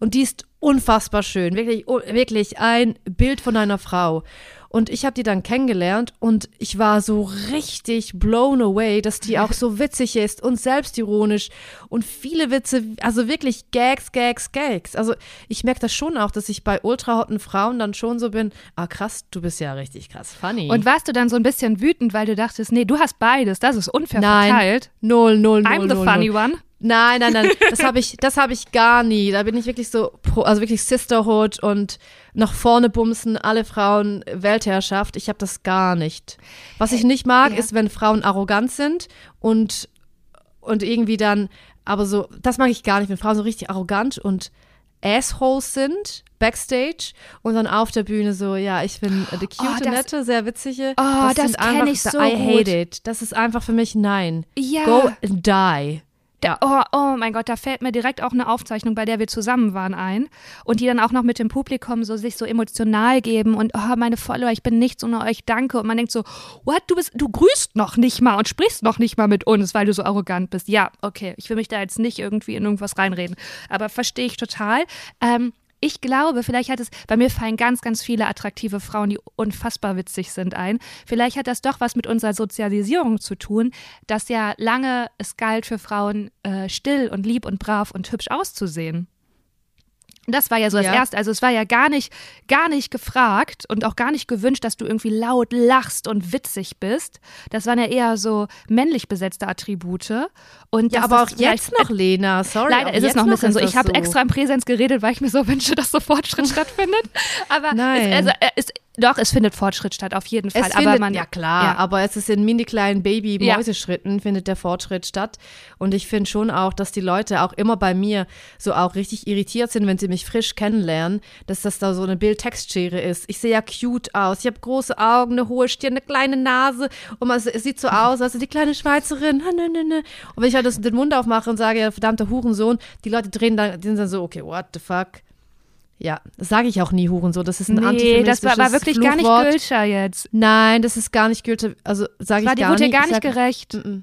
S1: Und die ist unfassbar schön, wirklich, oh, wirklich ein Bild von einer Frau. Und ich habe die dann kennengelernt und ich war so richtig blown away, dass die auch so witzig ist und selbstironisch und viele Witze, also wirklich Gags, Gags, Gags. Also ich merke das schon auch, dass ich bei ultrahotten Frauen dann schon so bin, ah krass, du bist ja richtig krass funny.
S2: Und warst du dann so ein bisschen wütend, weil du dachtest, nee, du hast beides, das ist unfair
S1: Nein.
S2: verteilt.
S1: null, null, null,
S2: I'm the
S1: null,
S2: funny
S1: null.
S2: one.
S1: Nein, nein, nein, das habe ich, das habe ich gar nie. Da bin ich wirklich so, pro, also wirklich Sisterhood und nach vorne bumsen, alle Frauen Weltherrschaft. Ich habe das gar nicht. Was ich nicht mag,
S2: Ja.
S1: ist, wenn Frauen arrogant sind und und irgendwie dann, aber so, das mag ich gar nicht, wenn Frauen so richtig arrogant und Assholes sind backstage und dann auf der Bühne so, ja, ich bin äh, die cute,
S2: Oh, das-
S1: nette, sehr witzige.
S2: Oh, das
S1: sind
S2: kenn
S1: einfach,
S2: ich so
S1: I hate
S2: gut.
S1: it. Das ist einfach für mich nein.
S2: Ja.
S1: Go and die.
S2: Da, oh, oh mein Gott, da fällt mir direkt auch eine Aufzeichnung, bei der wir zusammen waren, ein. Und die dann auch noch mit dem Publikum so sich so emotional geben und oh, meine Follower, ich bin nichts ohne euch, danke. Und man denkt so, what, du bist, du grüßt noch nicht mal und sprichst noch nicht mal mit uns, weil du so arrogant bist. Ja, okay, ich will mich da jetzt nicht irgendwie in irgendwas reinreden. Aber verstehe ich total. Ähm, ich glaube, vielleicht hat es, bei mir fallen ganz, ganz viele attraktive Frauen, die unfassbar witzig sind ein. Vielleicht hat das doch was mit unserer Sozialisierung zu tun, dass ja lange es galt für Frauen, äh, still und lieb und brav und hübsch auszusehen. Das war ja so das
S1: Ja.
S2: Erste. Also es war ja gar nicht, gar nicht gefragt und auch gar nicht gewünscht, dass du irgendwie laut lachst und witzig bist. Das waren ja eher so männlich besetzte Attribute. Und
S1: Ja, aber auch jetzt noch, Lena. Sorry.
S2: Leider ist es noch ein bisschen so. Ich habe
S1: das
S2: extra im Präsens geredet, weil ich mir so (laughs) wünsche, dass so Fortschritt stattfindet. Aber (laughs)
S1: Nein.
S2: Es, also, äh, es, doch, es findet Fortschritt statt, auf jeden Fall.
S1: Es
S2: aber
S1: findet,
S2: man,
S1: ja klar,
S2: ja.
S1: aber es ist in mini kleinen
S2: Ja.
S1: Baby-Mäuseschritten findet der Fortschritt statt. Und ich finde schon auch, dass die Leute auch immer bei mir so auch richtig irritiert sind, wenn sie mich frisch kennenlernen, dass das da so eine Bild-Textschere ist. Ich sehe ja cute aus. Ich habe große Augen, eine hohe Stirn, eine kleine Nase. Und man, es sieht so (laughs) aus, als die kleine Schweizerin. Ne, ne, ne. Und wenn ich halt das, den Mund aufmache und sage, ja, verdammter Hurensohn, die Leute drehen dann, die sind dann so, okay, what the fuck. Ja, das sage ich auch nie Hurensohn. Das ist ein
S2: Nee, das war, war
S1: antifeministisches
S2: wirklich gar nicht
S1: Fluchwort.
S2: Gülscher jetzt.
S1: Nein, das ist gar nicht gültig. Also sage ich
S2: War,
S1: gar
S2: wurde dir
S1: nicht.
S2: gar
S1: Ich
S2: nicht gerecht.
S1: Mm-mm.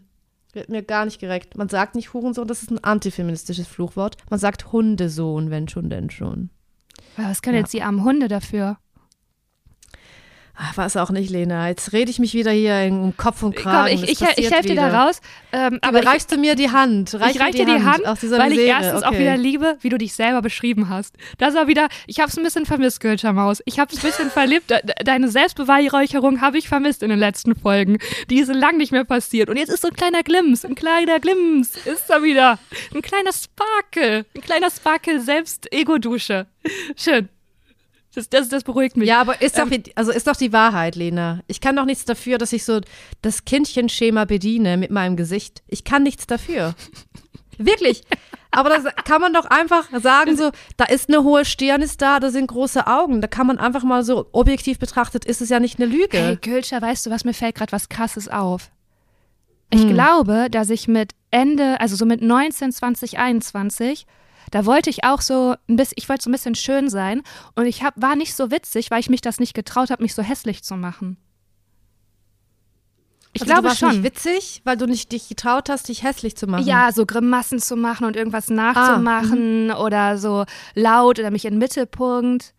S1: Wird mir gar nicht gerecht. Man sagt nicht Hurensohn, das ist ein antifeministisches Fluchwort. Man sagt Hundesohn, wenn schon, denn schon.
S2: Was können
S1: Ja.
S2: jetzt die armen Hunde dafür?
S1: Ach, weiß auch nicht, Lena. Jetzt rede ich mich wieder hier in Kopf und Kragen.
S2: Komm, ich,
S1: Es
S2: ich,
S1: passiert
S2: ich helfe dir da raus. Ähm,
S1: Aber
S2: ich,
S1: reichst du mir die Hand? Reich
S2: ich
S1: mir
S2: reich dir die Hand, weil ich
S1: Misere.
S2: erstens
S1: okay.
S2: auch wieder liebe, wie du dich selber beschrieben hast. Das war wieder, ich hab's ein bisschen vermisst, Gülscher Maus. Ich hab's ein bisschen (laughs) verliebt. De- de- Deine Selbstbeweihräucherung habe ich vermisst in den letzten Folgen. Die ist lang nicht mehr passiert. Und jetzt ist so ein kleiner Glimps, ein kleiner Glimps ist da wieder. Ein kleiner Sparkle. Ein kleiner Sparkle Selbst-Ego-Dusche. Schön. Das, das, das beruhigt mich.
S1: Ja, aber ist doch,
S2: Ähm,
S1: also ist doch die Wahrheit, Lena. Ich kann doch nichts dafür, dass ich so das Kindchenschema bediene mit meinem Gesicht. Ich kann nichts dafür. (laughs) Wirklich. Aber das kann man doch einfach sagen, so, da ist eine hohe Stirn, ist da, da sind große Augen. Da kann man einfach mal so objektiv betrachtet, ist es ja nicht eine Lüge.
S2: Hey, Gülscher, weißt du was, mir fällt gerade was Krasses auf. Ich
S1: Hm.
S2: glaube, dass ich mit Ende, also so mit 19, 20, 21, da wollte ich auch so ein bisschen, ich wollte so ein bisschen schön sein und ich hab, war nicht so witzig, weil ich mich das nicht getraut habe, mich so hässlich zu machen. Ich
S1: also,
S2: glaube
S1: du warst
S2: schon.
S1: nicht witzig, weil du nicht dich getraut hast, dich hässlich zu machen.
S2: Ja, so Grimassen zu machen und irgendwas
S1: Ah,
S2: nachzumachen oder so laut oder mich in den Mittelpunkt.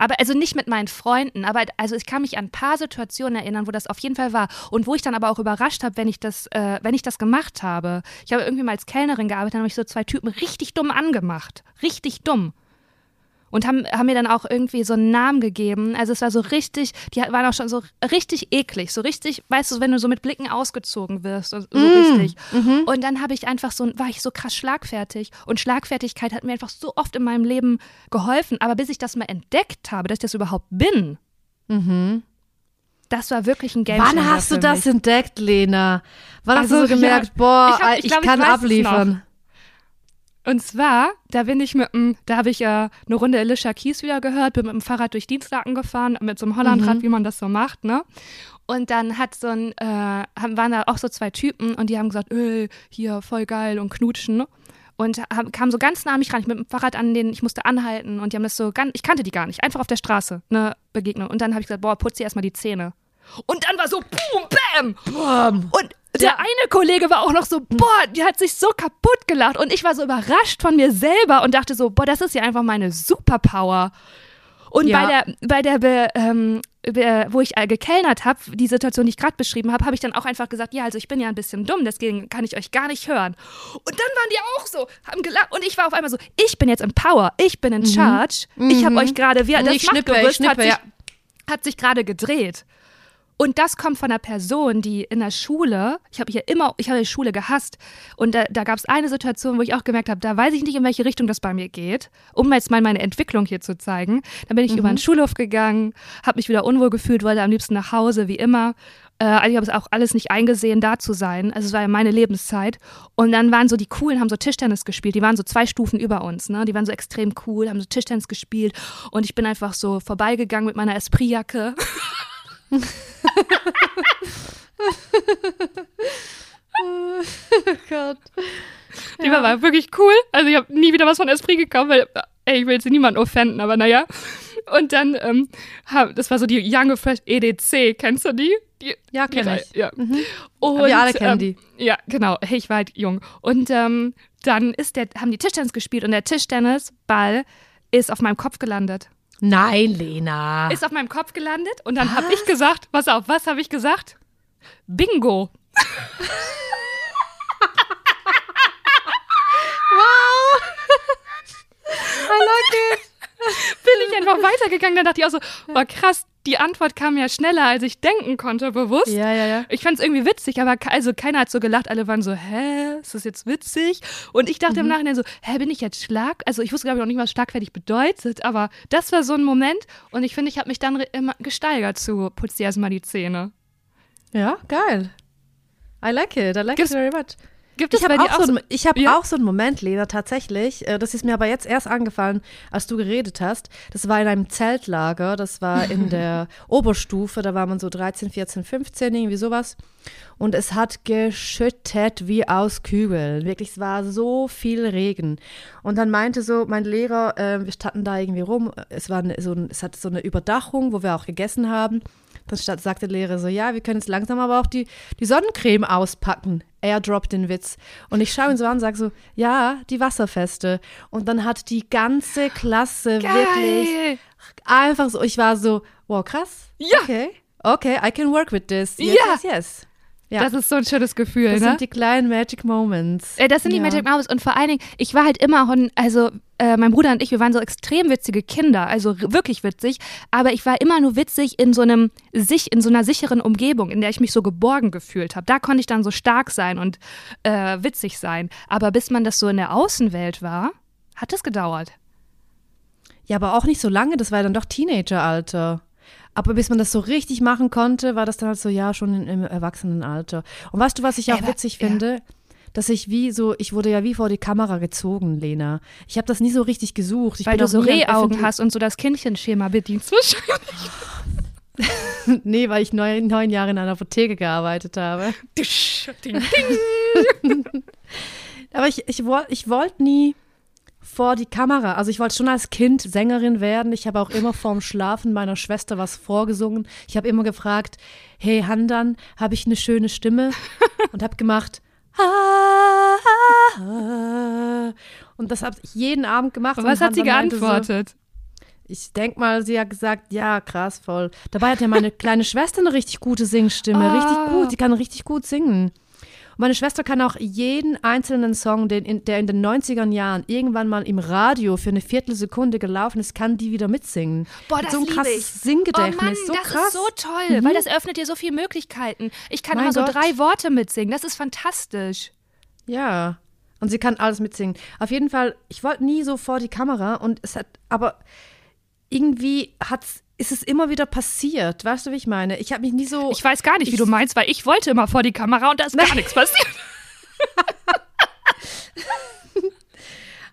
S2: Aber also nicht mit meinen Freunden, aber also ich kann mich an ein paar Situationen erinnern, wo das auf jeden Fall war und wo ich dann aber auch überrascht habe, wenn ich das, äh, wenn ich das gemacht habe. Ich habe irgendwie mal als Kellnerin gearbeitet, dann habe ich so zwei Typen richtig dumm angemacht, richtig dumm. Und haben, haben mir dann auch irgendwie so einen Namen gegeben. Also es war so richtig, die waren auch schon so richtig eklig, so richtig, weißt du, wenn du so mit Blicken ausgezogen wirst, und so richtig. Und dann habe ich einfach so, war ich so krass schlagfertig. Und Schlagfertigkeit hat mir einfach so oft in meinem Leben geholfen. Aber bis ich das mal entdeckt habe, dass ich das überhaupt bin, das war wirklich ein Game
S1: Wann hast du das entdeckt, Lena? Wann hast
S2: Also,
S1: du so gemerkt,
S2: ja,
S1: boah,
S2: ich hab-
S1: ich,
S2: ich glaub, ich
S1: kann
S2: es
S1: abliefern?
S2: Und zwar, da bin ich mit dem, da habe ich ja eine Runde Alicia Keys wieder gehört, bin mit dem Fahrrad durch Dienstlaken gefahren, mit so einem Hollandrad, wie man das so macht, ne? Und dann hat so ein, äh, haben, waren da auch so zwei Typen und die haben gesagt, ey, hier voll geil und knutschen. und hab, kam so ganz nah an mich ran. Ich mit dem Fahrrad an den, ich musste anhalten und die haben das so ganz, ich kannte die gar nicht, einfach auf der Straße, eine Begegnung. Und dann habe ich gesagt, boah, putz dir erstmal die Zähne. Und dann war so, boom, bam.
S1: Bam.
S2: Und der eine Kollege war auch noch so, boah, die hat sich so kaputt gelacht. Und ich war so überrascht von mir selber und dachte so, boah, das ist ja einfach meine Superpower. Und
S1: Ja.
S2: bei der, bei der, ähm, wo ich äh, gekellnert habe, die Situation, die ich gerade beschrieben habe, habe ich dann auch einfach gesagt, ja, also ich bin ja ein bisschen dumm, deswegen kann ich euch gar nicht hören. Und dann waren die auch so, haben gelacht und ich war auf einmal so, ich bin jetzt in Power, ich bin in Charge, ich habe euch gerade, das
S1: schnippe,
S2: Machtgerüst
S1: schnippe,
S2: hat sich,
S1: ja.
S2: hat sich gerade gedreht. Und das kommt von einer Person, die in der Schule, ich habe hier immer, ich habe die Schule gehasst. Und da, da gab es eine Situation, wo ich auch gemerkt habe, da weiß ich nicht, in welche Richtung das bei mir geht, um jetzt mal meine Entwicklung hier zu zeigen. Dann bin ich über den Schulhof gegangen, habe mich wieder unwohl gefühlt, wollte am liebsten nach Hause, wie immer. Äh, also ich habe es auch alles nicht eingesehen, da zu sein. Also es war ja meine Lebenszeit. Und dann waren so die Coolen, haben so Tischtennis gespielt. Die waren so zwei Stufen über uns. Ne? Die waren so extrem cool, haben so Tischtennis gespielt. Und ich bin einfach so vorbeigegangen mit meiner Esprit-Jacke. (laughs) (laughs)
S1: Oh Gott.
S2: Die war, war wirklich cool. Also ich habe nie wieder was von Esprit gekauft, weil, ey, ich will jetzt niemanden offenden, aber naja. Und dann, ähm, das war so die Young Fresh EDC, kennst du die? die
S1: Ja,
S2: die
S1: kenn
S2: Reihe,
S1: ich.
S2: Ja.
S1: Mhm.
S2: Und,
S1: Wir alle kennen
S2: ähm,
S1: die.
S2: Ja, genau. Hey, ich war halt jung. Und ähm, dann ist der, haben die Tischtennis gespielt und der Tischtennisball ist auf meinem Kopf gelandet.
S1: Nein, Lena.
S2: Ist auf meinem Kopf gelandet und dann habe ich gesagt, pass auf, was habe ich gesagt? Bingo.
S1: I like it.
S2: bin ich einfach weitergegangen. Dann dachte ich auch so, war krass, die Antwort kam ja schneller, als ich denken konnte, bewusst.
S1: Ja, ja, ja.
S2: Ich fand es irgendwie witzig, aber also keiner hat so gelacht. Alle waren so, hä, ist das jetzt witzig? Und ich dachte im
S1: Mhm.
S2: Nachhinein so, hä, bin ich jetzt schlag? Also ich wusste, glaube ich, noch nicht mal, was schlagfertig bedeutet, aber das war so ein Moment und ich finde, ich habe mich dann immer gesteigert zu putz dir erstmal die Zähne.
S1: Ja, geil. I like it. I like
S2: Gibt's-
S1: it very much.
S2: Gibt es
S1: Ich habe
S2: dir
S1: auch, so, ein- ich hab
S2: Ja.
S1: auch so einen Moment, Lena, tatsächlich. Äh, Das ist mir aber jetzt erst angefallen, als du geredet hast. Das war in einem Zeltlager. Das war in (laughs) der Oberstufe. Da war man so 13, 14, 15, irgendwie sowas. Und es hat geschüttet wie aus Kübeln. Wirklich, es war so viel Regen. Und dann meinte so mein Lehrer, äh, wir standen da irgendwie rum. Es, war eine, so ein, es hatte so eine Überdachung, wo wir auch gegessen haben. Dann statt, sagte der Lehrer so, ja, wir können jetzt langsam aber auch die, die Sonnencreme auspacken. Er droppt den Witz. Und ich schaue ihn so an und sage so, ja, die Wasserfeste. Und dann hat die ganze Klasse wirklich
S2: Geil.
S1: einfach so, ich war so, wow, krass.
S2: Ja.
S1: Okay, okay, I can work with this. Yes,
S2: Ja.
S1: yes, yes. Ja,
S2: Das ist so ein schönes Gefühl,
S1: das
S2: ne?
S1: sind die kleinen Magic Moments.
S2: Äh, Das sind die
S1: ja.
S2: Magic Moments und vor allen Dingen, ich war halt immer, also äh, mein Bruder und ich, wir waren so extrem witzige Kinder, also wirklich witzig, aber ich war immer nur witzig in so einem sich in so einer sicheren Umgebung, in der ich mich so geborgen gefühlt habe. Da konnte ich dann so stark sein und äh, witzig sein, aber bis man das so in der Außenwelt war, hat es gedauert.
S1: Ja, aber auch nicht so lange, das war ja dann doch Teenageralter. Aber bis man das so richtig machen konnte, war das dann halt so, ja, schon in, im Erwachsenenalter. Und weißt du, was ich auch
S2: Aber-
S1: witzig
S2: ja.
S1: finde? Dass ich wie so, ich wurde ja wie vor die Kamera gezogen, Lena. Ich habe das nie so richtig gesucht. Ich
S2: Weil du so Rehaugen hast und so das Kindchenschema bedienst (laughs) wahrscheinlich. (laughs)
S1: Nee, weil ich neun, neun Jahre in einer Apotheke gearbeitet habe.
S2: Dusch, ding, (laughs) ding.
S1: Aber ich, ich, ich wollte nie vor die Kamera. Also ich wollte schon als Kind Sängerin werden. Ich habe auch immer vorm Schlafen meiner Schwester was vorgesungen. Ich habe immer gefragt, hey Handan, habe ich eine schöne Stimme? (laughs) Und habe gemacht, "Ah, ah, ah." und das habe ich jeden Abend gemacht. Und
S2: Was hat sie
S1: so,
S2: geantwortet?
S1: ich denke mal, sie hat gesagt, ja, krass, voll. Dabei hat ja meine kleine Schwester eine richtig gute Singstimme.
S2: Ah.
S1: Richtig gut. Die kann richtig gut singen. Meine Schwester kann auch jeden einzelnen Song, den in, der in den 90er Jahren irgendwann mal im Radio für eine Viertelsekunde gelaufen ist, kann die wieder mitsingen.
S2: Boah,
S1: Hat
S2: das
S1: so ein krasses
S2: ich.
S1: Singgedächtnis.
S2: Oh Mann,
S1: so
S2: das
S1: krass.
S2: ist so toll, weil das eröffnet dir so viele Möglichkeiten. Ich kann
S1: Mein
S2: immer so
S1: Gott.
S2: drei Worte mitsingen. Das ist fantastisch.
S1: Ja. Und sie kann alles mitsingen. Auf jeden Fall, ich wollte nie so vor die Kamera und es hat, aber irgendwie hat's, ist es immer wieder passiert. Weißt du, wie ich meine? Ich habe mich nie so.
S2: Ich weiß gar nicht, wie du meinst, weil ich wollte immer vor die Kamera und da ist gar nichts passiert. (laughs)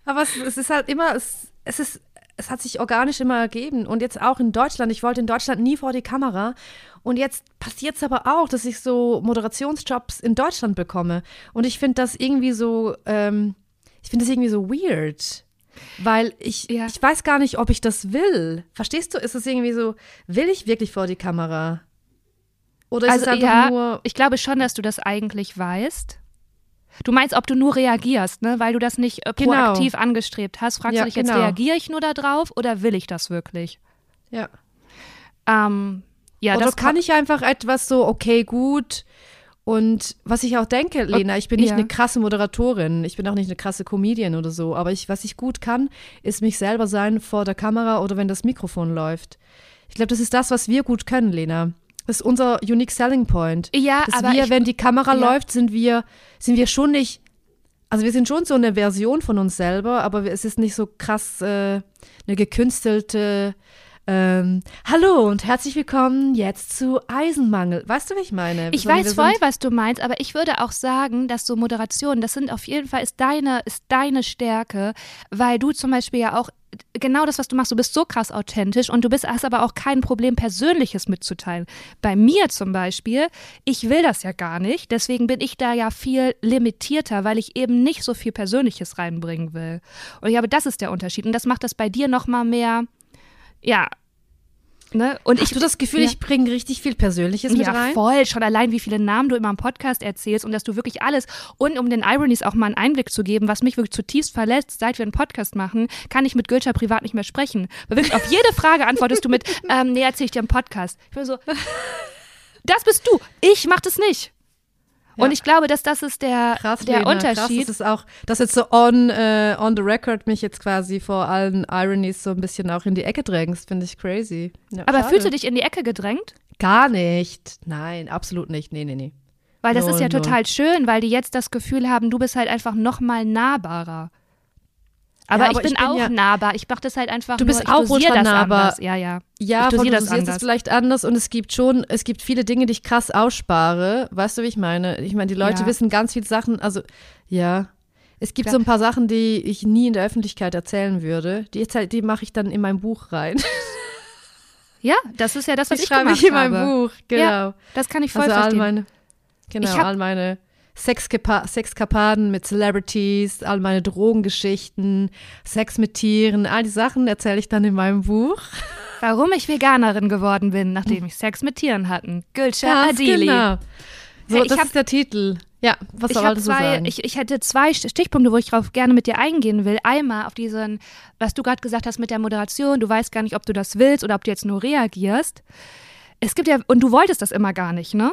S1: Aber es, es ist halt immer, es, es ist, es hat sich organisch immer ergeben. Und jetzt auch in Deutschland. Ich wollte in Deutschland nie vor die Kamera. Und jetzt passiert es aber auch, dass ich so Moderationsjobs in Deutschland bekomme. Und ich finde das irgendwie so, ähm, ich finde das irgendwie so weird. Weil ich,
S2: Ja.
S1: ich weiß gar nicht, ob ich das will. Verstehst du? Ist es irgendwie so, will ich wirklich vor die Kamera? Oder ist
S2: Also
S1: es einfach
S2: ja,
S1: nur.
S2: ich glaube schon, dass du das eigentlich weißt. Du meinst, ob du nur reagierst, ne? weil du das nicht äh,
S1: Genau.
S2: proaktiv angestrebt hast. Fragst
S1: Ja,
S2: du dich jetzt,
S1: genau.
S2: reagiere ich nur darauf oder will ich das wirklich?
S1: Ja.
S2: Ähm, ja,
S1: Oder
S2: das
S1: kann ich einfach etwas so, okay, gut. Und was ich auch denke, Lena, ich bin nicht
S2: ja.
S1: eine krasse Moderatorin, ich bin auch nicht eine krasse Comedian oder so, aber ich, was ich gut kann, ist mich selber sein vor der Kamera oder wenn das Mikrofon läuft. Ich glaube, das ist das, was wir gut können, Lena. Das ist unser unique selling point.
S2: Ja,
S1: dass
S2: aber
S1: wir,
S2: ich-
S1: wenn die Kamera
S2: ja.
S1: läuft, sind wir, sind wir schon nicht, also wir sind schon so eine Version von uns selber, aber es ist nicht so krass äh, eine gekünstelte ähm, Hallo und herzlich willkommen jetzt zu Eisenmangel. Weißt du, wie ich meine?
S2: Ich
S1: Sondern
S2: weiß voll, was du meinst, aber ich würde auch sagen, dass so Moderation, das sind auf jeden Fall, ist deine, ist deine Stärke, weil du zum Beispiel ja auch genau das, was du machst, du bist so krass authentisch und du bist, hast aber auch kein Problem, Persönliches mitzuteilen. Bei mir zum Beispiel, ich will das ja gar nicht, deswegen bin ich da ja viel limitierter, weil ich eben nicht so viel Persönliches reinbringen will. Und ich glaube, das ist der Unterschied und das macht das bei dir nochmal mehr, ja, ne? Und
S1: Hast
S2: ich
S1: du das Gefühl,
S2: ja.
S1: ich bringe richtig viel Persönliches mit
S2: ja,
S1: rein?
S2: voll. Schon allein, wie viele Namen du immer im Podcast erzählst und dass du wirklich alles, und um den Ironies auch mal einen Einblick zu geben, was mich wirklich zutiefst verletzt, seit wir einen Podcast machen, kann ich mit Gülscha privat nicht mehr sprechen. Weil wirklich auf jede Frage antwortest du mit, (laughs) ähm, nee, erzähl ich dir im Podcast. Ich bin so, (laughs) das bist du. Ich mach das nicht. Und ich glaube, dass das ist der,
S1: Krass,
S2: der
S1: Lena, Krass,
S2: Unterschied.
S1: das ist auch, das jetzt so on, äh, on the record mich jetzt quasi vor allen Ironies so ein bisschen auch in die Ecke drängst, finde ich crazy. Ja,
S2: Aber
S1: schade.
S2: fühlst du dich in die Ecke gedrängt?
S1: Gar nicht. Nein, absolut nicht. Nee, nee, nee.
S2: Weil das
S1: Null,
S2: ist ja
S1: null.
S2: total schön, weil die jetzt das Gefühl haben, du bist halt einfach noch mal nahbarer. Aber,
S1: Ja,
S2: ich,
S1: aber
S2: bin
S1: ich bin
S2: auch
S1: ja-
S2: nahbar. Ich mache das halt einfach
S1: Du bist
S2: nur, ich
S1: auch ultra nahbar.
S2: anders. Ja, ja.
S1: Ja,
S2: ich dosiere
S1: du
S2: das anders.
S1: es vielleicht anders und es gibt schon, es gibt viele Dinge, die ich krass ausspare. Weißt du, wie ich meine? Ich meine, die Leute
S2: Ja.
S1: wissen ganz viele Sachen, also ja. Es gibt
S2: Klar.
S1: so ein paar Sachen, die ich nie in der Öffentlichkeit erzählen würde. Die, erzähl- die mache ich dann in mein Buch rein.
S2: Ja, das ist ja das, was
S1: Die
S2: ich
S1: schreibe ich in mein
S2: habe.
S1: Buch, genau.
S2: Das kann ich voll
S1: also all
S2: verstehen.
S1: meine, genau,
S2: Ich hab-
S1: all meine Sexkapa Sexkapaden mit Celebrities, all meine Drogengeschichten, Sex mit Tieren, all die Sachen erzähle ich dann in meinem Buch. (laughs)
S2: Warum ich Veganerin geworden bin, nachdem ich Sex mit Tieren hatten. Gülscha Adili.
S1: genau. So,
S2: Hey, ich
S1: das
S2: hab-
S1: ist der Titel. Ja, was soll so
S2: zwei,
S1: sagen?
S2: ich, ich hätte zwei Stichpunkte, wo ich drauf gerne mit dir eingehen will. Einmal auf diesen, was du gerade gesagt hast mit der Moderation. Du weißt gar nicht, ob du das willst oder ob du jetzt nur reagierst. Es gibt ja, und du wolltest das immer gar nicht, ne?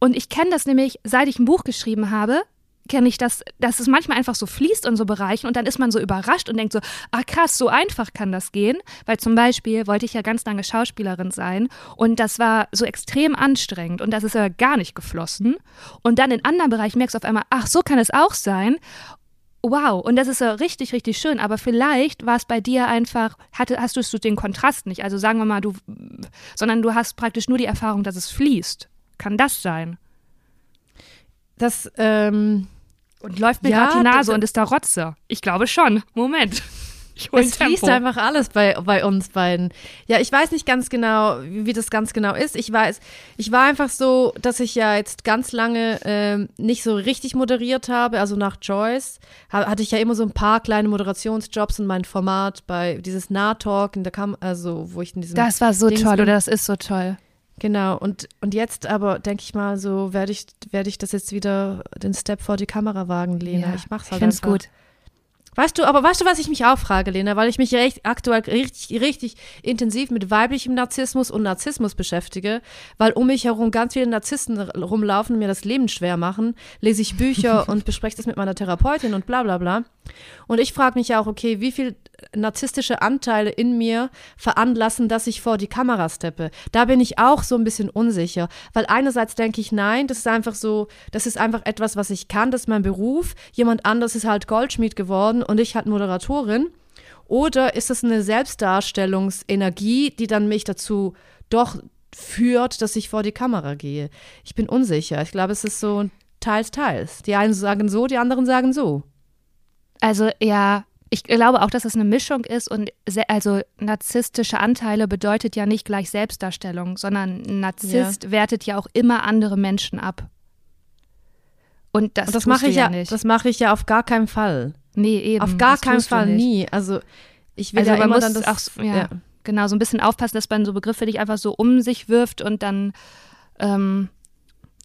S2: Und ich kenne das nämlich, seit ich ein Buch geschrieben habe, kenne ich das, dass es manchmal einfach so fließt in so Bereichen und dann ist man so überrascht und denkt so, ah krass, so einfach kann das gehen. Weil zum Beispiel wollte ich ja ganz lange Schauspielerin sein und das war so extrem anstrengend und das ist ja gar nicht geflossen. Und dann in anderen Bereichen merkst du auf einmal, ach, so kann es auch sein. Wow, und das ist ja richtig, richtig schön. Aber vielleicht war es bei dir einfach, hatte, hast du den Kontrast nicht. Also sagen wir mal, du, sondern du hast praktisch nur die Erfahrung, dass es fließt. Kann das sein?
S1: das, ähm,
S2: Und läuft mir
S1: Ja,
S2: gerade die Nase
S1: das-
S2: und ist da Rotze. Ich glaube schon. Moment. Ich
S1: es fließt einfach alles bei, bei uns beiden. Ja, ich weiß nicht ganz genau, wie, wie das ganz genau ist. Ich weiß, ich war einfach so, dass ich ja jetzt ganz lange ähm, nicht so richtig moderiert habe. Also nach Joyce ha hatte ich ja immer so ein paar kleine Moderationsjobs in meinem Format bei dieses Nah-Talk in der Kam also wo ich in diesem
S2: Das war so
S1: Dings
S2: toll
S1: bin.
S2: oder das ist so toll.
S1: Genau, und, und jetzt aber denke ich mal so, werde ich, werde ich das jetzt wieder den Step vor die Kamera wagen, Lena. ich mach's halt
S2: Ich find's
S1: einfach.
S2: gut.
S1: Weißt du, aber weißt du, was ich mich auch frage, Lena, weil ich mich recht, aktuell richtig, richtig intensiv mit weiblichem Narzissmus und Narzissmus beschäftige, weil um mich herum ganz viele Narzissten rumlaufen und mir das Leben schwer machen, lese ich Bücher (laughs) und bespreche das mit meiner Therapeutin und bla bla bla. Und ich frage mich auch, okay, wie viel narzisstische Anteile in mir veranlassen, dass ich vor die Kamera steppe. Da bin ich auch so ein bisschen unsicher, weil einerseits denke ich, nein, das ist einfach so, das ist einfach etwas, was ich kann, das ist mein Beruf. Jemand anders ist halt Goldschmied geworden und ich halt Moderatorin. Oder ist es eine Selbstdarstellungsenergie, die dann mich dazu doch führt, dass ich vor die Kamera gehe? Ich bin unsicher. Ich glaube, es ist so teils, teils. Die einen sagen so, die anderen sagen so.
S2: Also ja, ich glaube auch, dass es eine Mischung ist und also narzisstische Anteile bedeutet ja nicht gleich Selbstdarstellung, sondern ein Narzisst wertet ja auch immer andere Menschen ab. Und das,
S1: Und das mache ich
S2: ja,
S1: ja,
S2: nicht.
S1: das mache ich ja auf gar keinen Fall.
S2: Nee, eben.
S1: Auf gar
S2: das
S1: keinen Fall nie. Also ich will
S2: Also
S1: ja immer
S2: muss
S1: dann das.
S2: auch, so- ja, genau, so ein bisschen aufpassen, dass man so Begriffe nicht einfach so um sich wirft und dann ähm,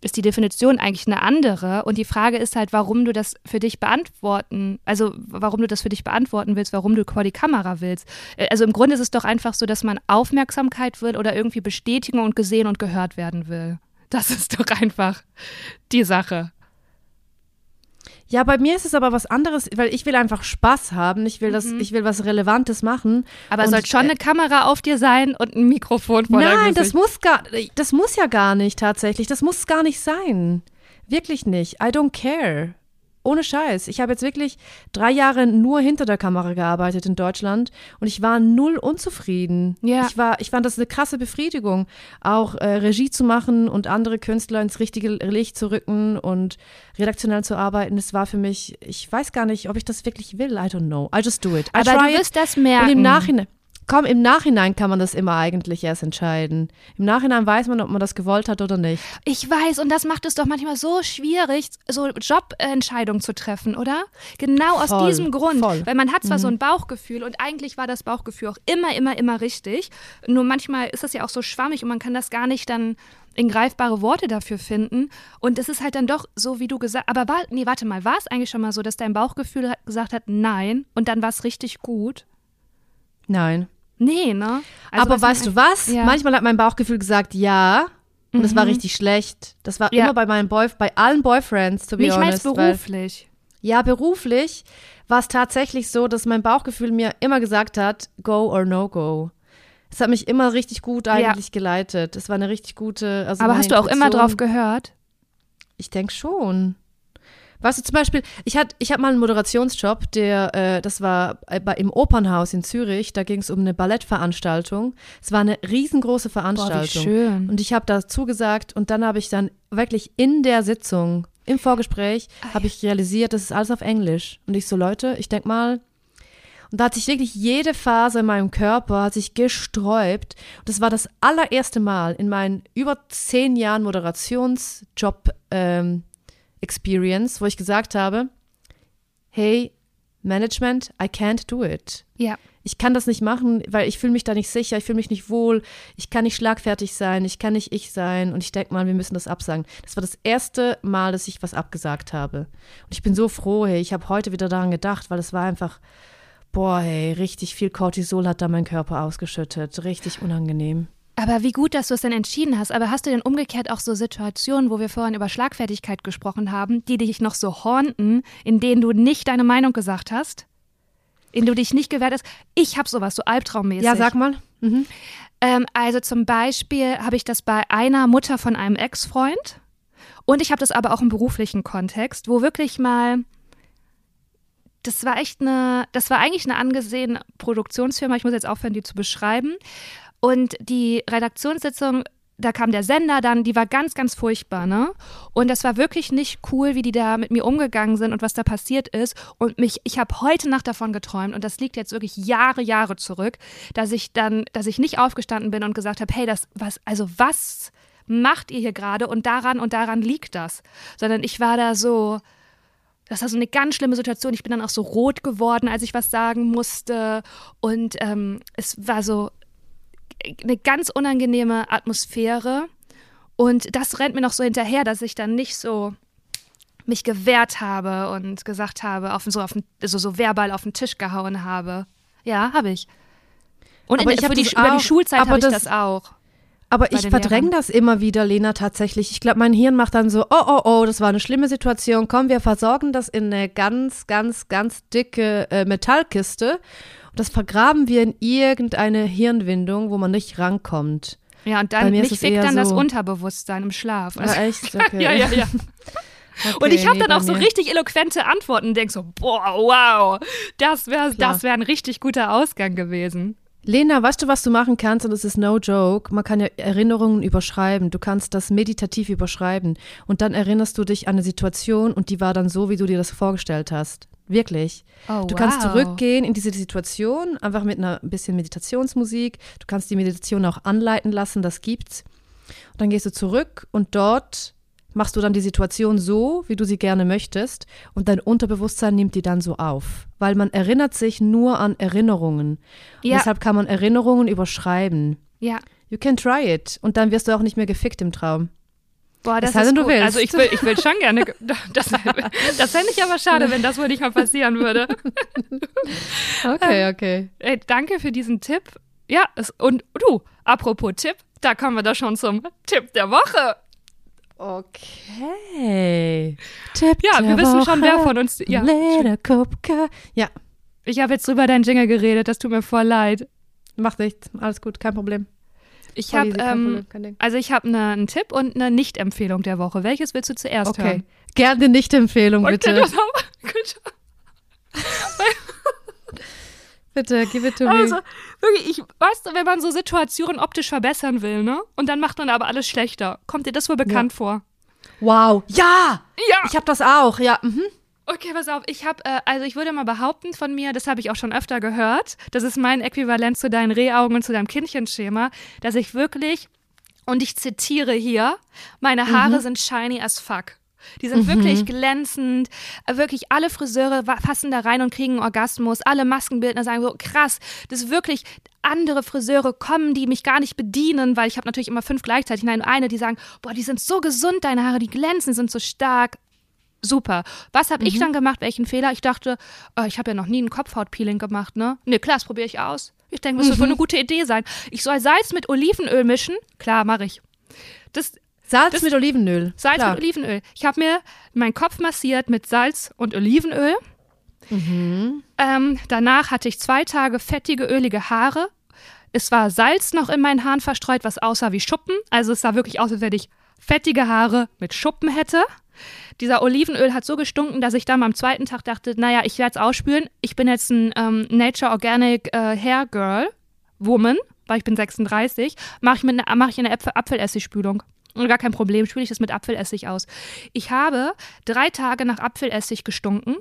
S2: ist die Definition eigentlich eine andere. Und die Frage ist halt, warum du das für dich beantworten, also warum du das für dich beantworten willst, warum du vor die Kamera willst. Äh, Also im Grunde ist es doch einfach so, dass man Aufmerksamkeit will oder irgendwie Bestätigung und gesehen und gehört werden will. Das ist doch einfach die Sache.
S1: Ja, bei mir ist es aber was anderes, weil ich will einfach Spaß haben. Ich will das, ich will was Relevantes machen.
S2: Mhm. Aber soll schon
S1: äh,
S2: eine Kamera auf dir sein und ein Mikrofon vor
S1: Nein, das muss gar, das muss ja gar nicht tatsächlich. Das muss gar nicht sein. Wirklich nicht. I don't care. Ohne Scheiß. Ich habe jetzt wirklich drei Jahre nur hinter der Kamera gearbeitet in Deutschland und ich war null unzufrieden.
S2: Ja.
S1: Ich, war, ich fand das eine krasse Befriedigung, auch äh, Regie zu machen und andere Künstler ins richtige Licht zu rücken und redaktionell zu arbeiten. Das war für mich, ich weiß gar nicht, ob ich das wirklich will. I don't know. I just do it. I
S2: Aber du
S1: it.
S2: wirst das merken.
S1: Und im Nachhinein, komm, im Nachhinein kann man das immer eigentlich erst entscheiden. Im Nachhinein weiß man, ob man das gewollt hat oder nicht.
S2: Ich weiß, und das macht es doch manchmal so schwierig, so Jobentscheidungen zu treffen, oder? Genau aus
S1: Voll,
S2: diesem Grund.
S1: voll. Mhm.
S2: Weil man hat zwar so ein Bauchgefühl und eigentlich war das Bauchgefühl auch immer, immer, immer richtig. Nur manchmal ist das ja auch so schwammig und man kann das gar nicht dann in greifbare Worte dafür finden. Und es ist halt dann doch so, wie du gesagt Aber war, nee, warte mal, war es eigentlich schon mal so, dass dein Bauchgefühl gesagt hat, nein, und dann war es richtig gut?
S1: Nein.
S2: Nee, ne? Also
S1: Aber weißt du was?
S2: Ja. Mhm.
S1: Manchmal hat mein Bauchgefühl gesagt, ja. Und das war richtig schlecht. Das war
S2: Ja.
S1: immer bei meinen Boy bei allen Boyfriends, to be
S2: meine
S1: honest. weil-
S2: beruflich.
S1: Ja, beruflich war es tatsächlich so, dass mein Bauchgefühl mir immer gesagt hat, go or no go. Es hat mich immer richtig gut eigentlich geleitet. Es war eine richtig gute. Also
S2: Aber hast du auch immer drauf gehört?
S1: Ich denke schon. Weißt du, zum Beispiel, ich hatte ich hab mal einen Moderationsjob, der, äh, das war äh, bei, im Opernhaus in Zürich, da ging es um eine Ballettveranstaltung. Es war eine riesengroße Veranstaltung.
S2: schön.
S1: Und ich habe da zugesagt und dann habe ich dann wirklich in der Sitzung, im Vorgespräch, habe ich realisiert, das ist alles auf Englisch. Und ich so, Leute, ich denk mal, und da hat sich wirklich jede Phase in meinem Körper hat sich gesträubt. Und das war das allererste Mal in meinen über zehn Jahren Moderationsjob ähm, Experience, wo ich gesagt habe, hey, Management, I can't do it.
S2: Ja.
S1: Ich kann das nicht machen, weil ich fühle mich da nicht sicher, ich fühle mich nicht wohl, ich kann nicht schlagfertig sein, ich kann nicht ich sein und ich denke mal, wir müssen das absagen. Das war das erste Mal, dass ich was abgesagt habe. Und ich bin so froh, hey, ich habe heute wieder daran gedacht, weil es war einfach, boah, hey, richtig viel Cortisol hat da mein Körper ausgeschüttet, richtig unangenehm.
S2: Aber wie gut, dass du es denn entschieden hast. Aber hast du denn umgekehrt auch so Situationen, wo wir vorhin über Schlagfertigkeit gesprochen haben, die dich noch so haunten, in denen du nicht deine Meinung gesagt hast? In denen du dich nicht gewehrt hast? Ich habe sowas, so albtraummäßig.
S1: Ja, sag mal. Mhm.
S2: Ähm, also zum Beispiel habe ich das bei einer Mutter von einem Ex-Freund. Und ich habe das aber auch im beruflichen Kontext, wo wirklich mal, das war echt eine, das war eigentlich eine angesehene Produktionsfirma, ich muss jetzt aufhören, die zu beschreiben. Und die Redaktionssitzung, da kam der Sender dann, die war ganz, ganz furchtbar, ne? Und das war wirklich nicht cool, wie die da mit mir umgegangen sind und was da passiert ist. Und mich, ich habe heute Nacht davon geträumt und das liegt jetzt wirklich Jahre, Jahre zurück, dass ich dann, dass ich nicht aufgestanden bin und gesagt habe, hey, das, was, also was macht ihr hier gerade und daran und daran liegt das. Sondern ich war da so, das war so eine ganz schlimme Situation. Ich bin dann auch so rot geworden, als ich was sagen musste. Und ähm, es war so eine ganz unangenehme Atmosphäre. Und das rennt mir noch so hinterher, dass ich dann nicht so mich gewehrt habe und gesagt habe, auf, so, auf so, so verbal auf den Tisch gehauen habe. Ja, habe ich. Und
S1: Aber
S2: in,
S1: ich hab
S2: für die, über die Schulzeit
S1: aber
S2: habe ich
S1: das-
S2: das auch.
S1: Aber ich verdränge das immer wieder, Lena, tatsächlich. Ich glaube, mein Hirn macht dann so, oh, oh, oh, das war eine schlimme Situation. Komm, wir versorgen das in eine ganz, ganz, ganz dicke äh, Metallkiste. Und das vergraben wir in irgendeine Hirnwindung, wo man nicht rankommt.
S2: Ja, und dann mich
S1: es
S2: fickt dann das
S1: so-
S2: Unterbewusstsein im Schlaf.
S1: Ah, echt? Okay. (laughs)
S2: ja, ja, ja.
S1: Okay, (laughs)
S2: Und ich habe
S1: nee,
S2: dann auch so richtig eloquente Antworten und denk so, boah, wow, das wäre das wär ein richtig guter Ausgang gewesen.
S1: Lena, weißt du, was du machen kannst? Und das ist no joke. Man kann ja Erinnerungen überschreiben. Du kannst das meditativ überschreiben. Und dann erinnerst du dich an eine Situation und die war dann so, wie du dir das vorgestellt hast. Wirklich.
S2: Oh,
S1: du kannst
S2: wow.
S1: zurückgehen in diese Situation, einfach mit einer ein bisschen Meditationsmusik. Du kannst die Meditation auch anleiten lassen, das gibt's. Und dann gehst du zurück und dort machst du dann die Situation so, wie du sie gerne möchtest und dein Unterbewusstsein nimmt die dann so auf, weil man erinnert sich nur an Erinnerungen.
S2: Ja.
S1: Deshalb kann man Erinnerungen überschreiben.
S2: Ja.
S1: You can try it und dann wirst du auch nicht mehr gefickt im Traum.
S2: Boah, das
S1: Es sei
S2: ist
S1: du
S2: gut.
S1: willst.
S2: Also ich will, ich will schon gerne. (laughs) Das, das fände ich aber schade, wenn das wohl nicht mal passieren würde. (laughs)
S1: Okay, okay.
S2: Ey, danke für diesen Tipp. Ja, es, und du, apropos Tipp, da kommen wir doch schon zum Tipp der Woche.
S1: Okay. Tipp
S2: Ja,
S1: der
S2: wir wissen schon, wer
S1: Woche.
S2: von uns- ja.
S1: Lederkopka. Ja,
S2: Ich habe jetzt drüber deinen Jingle geredet, das tut mir voll leid.
S1: macht nichts. Alles gut, kein Problem.
S2: Ich habe, ähm, also ich habe ne, einen Tipp und eine Nicht-Empfehlung der Woche. Welches willst du zuerst
S1: Okay.
S2: hören?
S1: Gerne Nicht-Empfehlung, bitte. (laughs) (laughs) Bitte, give it to me.
S2: Also, wirklich, ich, weißt du, wenn man so Situationen optisch verbessern will, ne? Und dann macht man aber alles schlechter. Kommt dir das wohl bekannt vor?
S1: Wow. Ja!
S2: Ja!
S1: Ich habe das auch, ja. Mhm.
S2: Okay, pass auf. Ich habe, äh, also ich würde mal behaupten von mir, das habe ich auch schon öfter gehört, das ist mein Äquivalent zu deinen Rehaugen und zu deinem Kindchenschema, dass ich wirklich, und ich zitiere hier, meine Haare sind shiny as fuck. Die sind wirklich glänzend. Äh, Wirklich alle Friseure fassen da rein und kriegen einen Orgasmus. Alle Maskenbildner sagen so, krass, das ist wirklich, andere Friseure kommen, die mich gar nicht bedienen, weil ich habe natürlich immer fünf gleichzeitig. Nein, nur eine, die sagen, boah, die sind so gesund, deine Haare, die glänzen, sind so stark. Super. Was habe ich dann gemacht? Welchen Fehler? Ich dachte, äh, ich habe ja noch nie ein Kopfhautpeeling gemacht, ne? Ne, klar, das probiere ich aus. Ich denke, das wird wohl eine gute Idee sein. Ich soll Salz mit Olivenöl mischen. Klar, mache ich. Das
S1: Salz
S2: Das-
S1: mit Olivenöl.
S2: Salz
S1: Klar.
S2: mit Olivenöl. Ich habe mir meinen Kopf massiert mit Salz und Olivenöl. Ähm, danach hatte ich zwei Tage fettige, ölige Haare. Es war Salz noch in meinen Haaren verstreut, was aussah wie Schuppen. Also es sah wirklich aus, als wenn ich fettige Haare mit Schuppen hätte. Dieser Olivenöl hat so gestunken, dass ich dann am zweiten Tag dachte, naja, ich werde es ausspülen. Ich bin jetzt ein ähm, Nature Organic äh, Hair Girl, Woman, weil ich bin 36. Mache ich, ne- mach ich eine Äpfel Apfelessigspülung. Und gar kein Problem, spüle ich das mit Apfelessig aus. Ich habe drei Tage nach Apfelessig gestunken.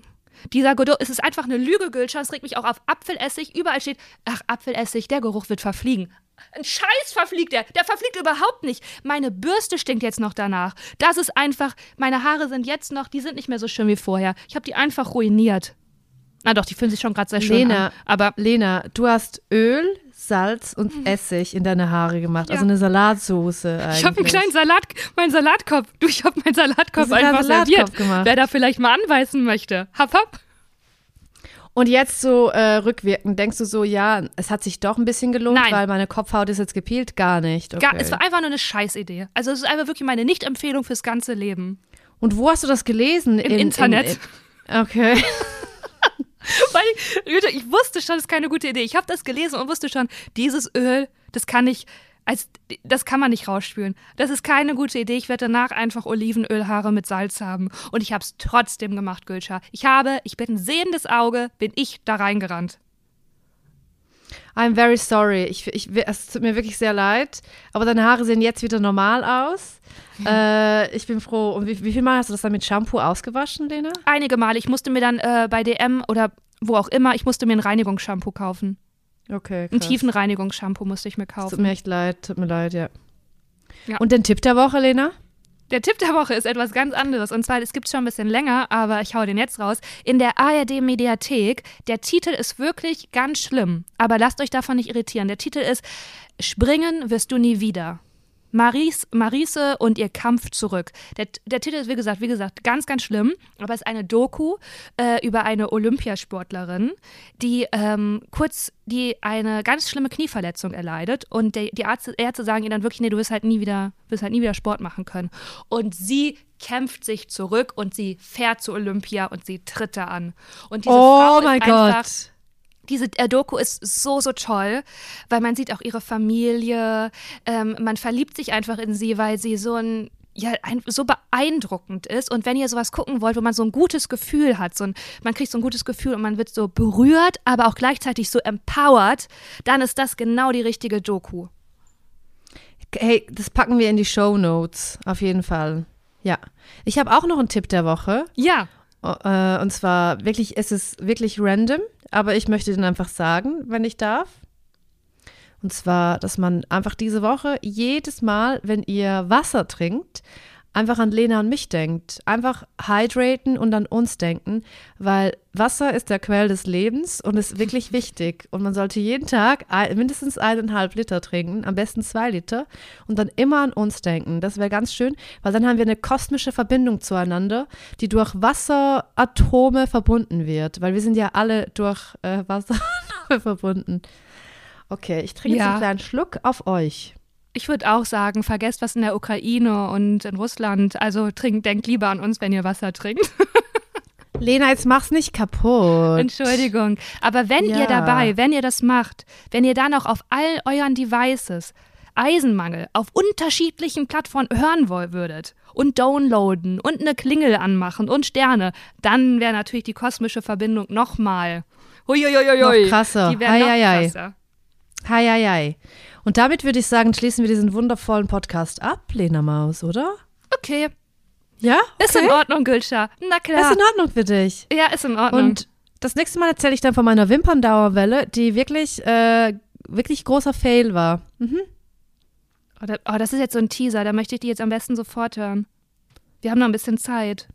S2: Dieser Geruch, es ist einfach eine Lüge, Gülschan. Es regt mich auch auf Apfelessig. Überall steht, ach, Apfelessig, der Geruch wird verfliegen. Ein Scheiß verfliegt der. Der verfliegt überhaupt nicht. Meine Bürste stinkt jetzt noch danach. Das ist einfach, meine Haare sind jetzt noch, die sind nicht mehr so schön wie vorher. Ich habe die einfach ruiniert. Na doch, die fühlen sich schon gerade sehr schön
S1: Lena,
S2: an. Aber
S1: Lena, du hast Öl, Salz und Essig in deine Haare gemacht.
S2: Ja.
S1: Also eine Salatsoße eigentlich.
S2: ich habe einen kleinen Salat, meinen Salatkopf. Du, ich habe meinen Salatkopf einfach
S1: kleinen
S2: serviert.
S1: Salatkopf gemacht.
S2: Wer da vielleicht mal anweisen möchte. Hab, hab.
S1: Und jetzt so äh, rückwirkend, denkst du so, ja, es hat sich doch ein bisschen gelohnt,
S2: Nein.
S1: weil meine Kopfhaut ist jetzt gepielt? Gar nicht. Okay.
S2: Gar, es war einfach nur eine Scheißidee. Also es ist einfach wirklich meine Nicht-Empfehlung fürs ganze Leben.
S1: Und wo hast du das gelesen?
S2: Im
S1: In-
S2: Internet.
S1: In, okay. (laughs) (laughs)
S2: Weil ich, ich wusste schon, das ist keine gute Idee. Ich habe das gelesen und wusste schon, dieses Öl, das kann ich, als, das kann man nicht rausspülen. Das ist keine gute Idee. Ich werde danach einfach Olivenölhaare mit Salz haben. Und ich habe es trotzdem gemacht, Gülscha. Ich habe, ich bin ein sehendes Auge, bin ich da reingerannt.
S1: I'm very sorry. Ich, ich, es tut mir wirklich sehr leid. Aber deine Haare sehen jetzt wieder normal aus. (laughs) Äh, ich bin froh. Und wie, wie viel Mal hast du das dann mit Shampoo ausgewaschen, Lena?
S2: Einige Male. Ich musste mir dann äh, bei DM oder wo auch immer, ich musste mir ein Reinigungsshampoo kaufen.
S1: Okay.
S2: Ein
S1: krass.
S2: tiefen Reinigungsshampoo musste ich mir
S1: Tut
S2: kaufen.
S1: mir echt leid. Tut mir leid, ja.
S2: Ja.
S1: Und den Tipp der Woche, Lena?
S2: Der Tipp der Woche ist etwas ganz anderes. Und zwar, es gibt schon ein bisschen länger, aber ich hau den jetzt raus. In der ARD-Mediathek, der Titel ist wirklich ganz schlimm. Aber lasst euch davon nicht irritieren. Der Titel ist Springen wirst du nie wieder. Maries, Marise und ihr Kampf zurück. Der, der Titel ist, wie gesagt, wie gesagt, ganz, ganz schlimm, aber es ist eine Doku äh, über eine Olympiasportlerin, die ähm, kurz, die eine ganz schlimme Knieverletzung erleidet und der, die Ärzte, Ärzte sagen ihr dann wirklich, nee, du wirst halt nie wieder, wirst halt nie wieder Sport machen können. Und sie kämpft sich zurück und sie fährt zu Olympia und sie tritt da an. Und diese Frau
S1: oh
S2: ist
S1: mein
S2: einfach,
S1: Gott.
S2: Diese äh, Doku ist so, so toll, weil man sieht auch ihre Familie, ähm, man verliebt sich einfach in sie, weil sie so ein ja, ein, so beeindruckend ist. Und wenn ihr sowas gucken wollt, wo man so ein gutes Gefühl hat, so ein, man kriegt so ein gutes Gefühl und man wird so berührt, aber auch gleichzeitig so empowered, dann ist das genau die richtige Doku.
S1: Hey, das packen wir in die Show Notes, auf jeden Fall. Ja. Ich habe auch noch einen Tipp der Woche.
S2: Ja,
S1: Äh, und zwar wirklich, es ist wirklich random, aber ich möchte den einfach sagen, wenn ich darf. Und zwar, dass man einfach diese Woche jedes Mal, wenn ihr Wasser trinkt, einfach an Lena und mich denkt. Einfach hydraten und an uns denken, weil Wasser ist der Quell des Lebens und ist wirklich (laughs) wichtig. Und man sollte jeden Tag mindestens eineinhalb Liter trinken, am besten zwei Liter und dann immer an uns denken. Das wäre ganz schön, weil dann haben wir eine kosmische Verbindung zueinander, die durch Wasseratome verbunden wird, weil wir sind ja alle durch äh, Wasseratome (laughs) verbunden. Okay, ich trinke
S2: Ja.
S1: jetzt einen kleinen Schluck auf euch.
S2: Ich würde auch sagen, vergesst was in der Ukraine und in Russland. Also trinkt, denkt lieber an uns, wenn ihr Wasser trinkt. (laughs)
S1: Lena, jetzt mach's nicht kaputt.
S2: Entschuldigung. Aber wenn
S1: Ja.
S2: ihr dabei, wenn ihr das macht, wenn ihr dann auch auf all euren Devices Eisenmangel auf unterschiedlichen Plattformen hören würdet und downloaden und eine Klingel anmachen und Sterne, dann wäre natürlich die kosmische Verbindung nochmal. Huiuiuiui.
S1: Noch krasser.
S2: Die wäre noch krasser.
S1: Hei, hei, hei. Und damit würde ich sagen, schließen wir diesen wundervollen Podcast ab, Lena Maus, oder?
S2: Okay,
S1: Ja?
S2: ist in Ordnung, Gülscha. Na
S1: Ist
S2: klar.
S1: in Ordnung für dich.
S2: Ja, ist in Ordnung.
S1: Und das nächste Mal erzähle ich dann von meiner Wimperndauerwelle, die wirklich, äh, wirklich großer Fail war. Mhm.
S2: Oh, da, oh, das ist jetzt so ein Teaser, da möchte ich die jetzt am besten sofort hören. Wir haben noch ein bisschen Zeit.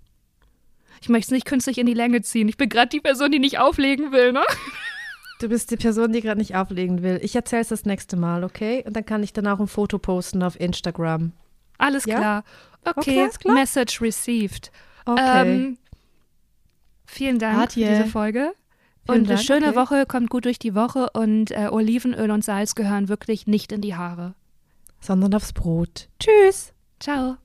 S2: Ich möchte es nicht künstlich in die Länge ziehen. Ich bin gerade die Person, die nicht auflegen will, ne? (laughs)
S1: Du bist die Person, die gerade nicht auflegen will. Ich erzähle es das nächste Mal, okay? Und dann kann ich dann auch ein Foto posten auf Instagram.
S2: Alles
S1: Ja?
S2: klar. Okay,
S1: Okay, alles klar.
S2: Message received.
S1: Okay.
S2: Ähm, vielen Dank
S1: Adje.
S2: für diese Folge.
S1: Vielen
S2: und eine
S1: Dank,
S2: schöne
S1: okay.
S2: Woche, kommt gut durch die Woche und äh, Olivenöl und Salz gehören wirklich nicht in die Haare.
S1: Sondern aufs Brot. Tschüss.
S2: Ciao.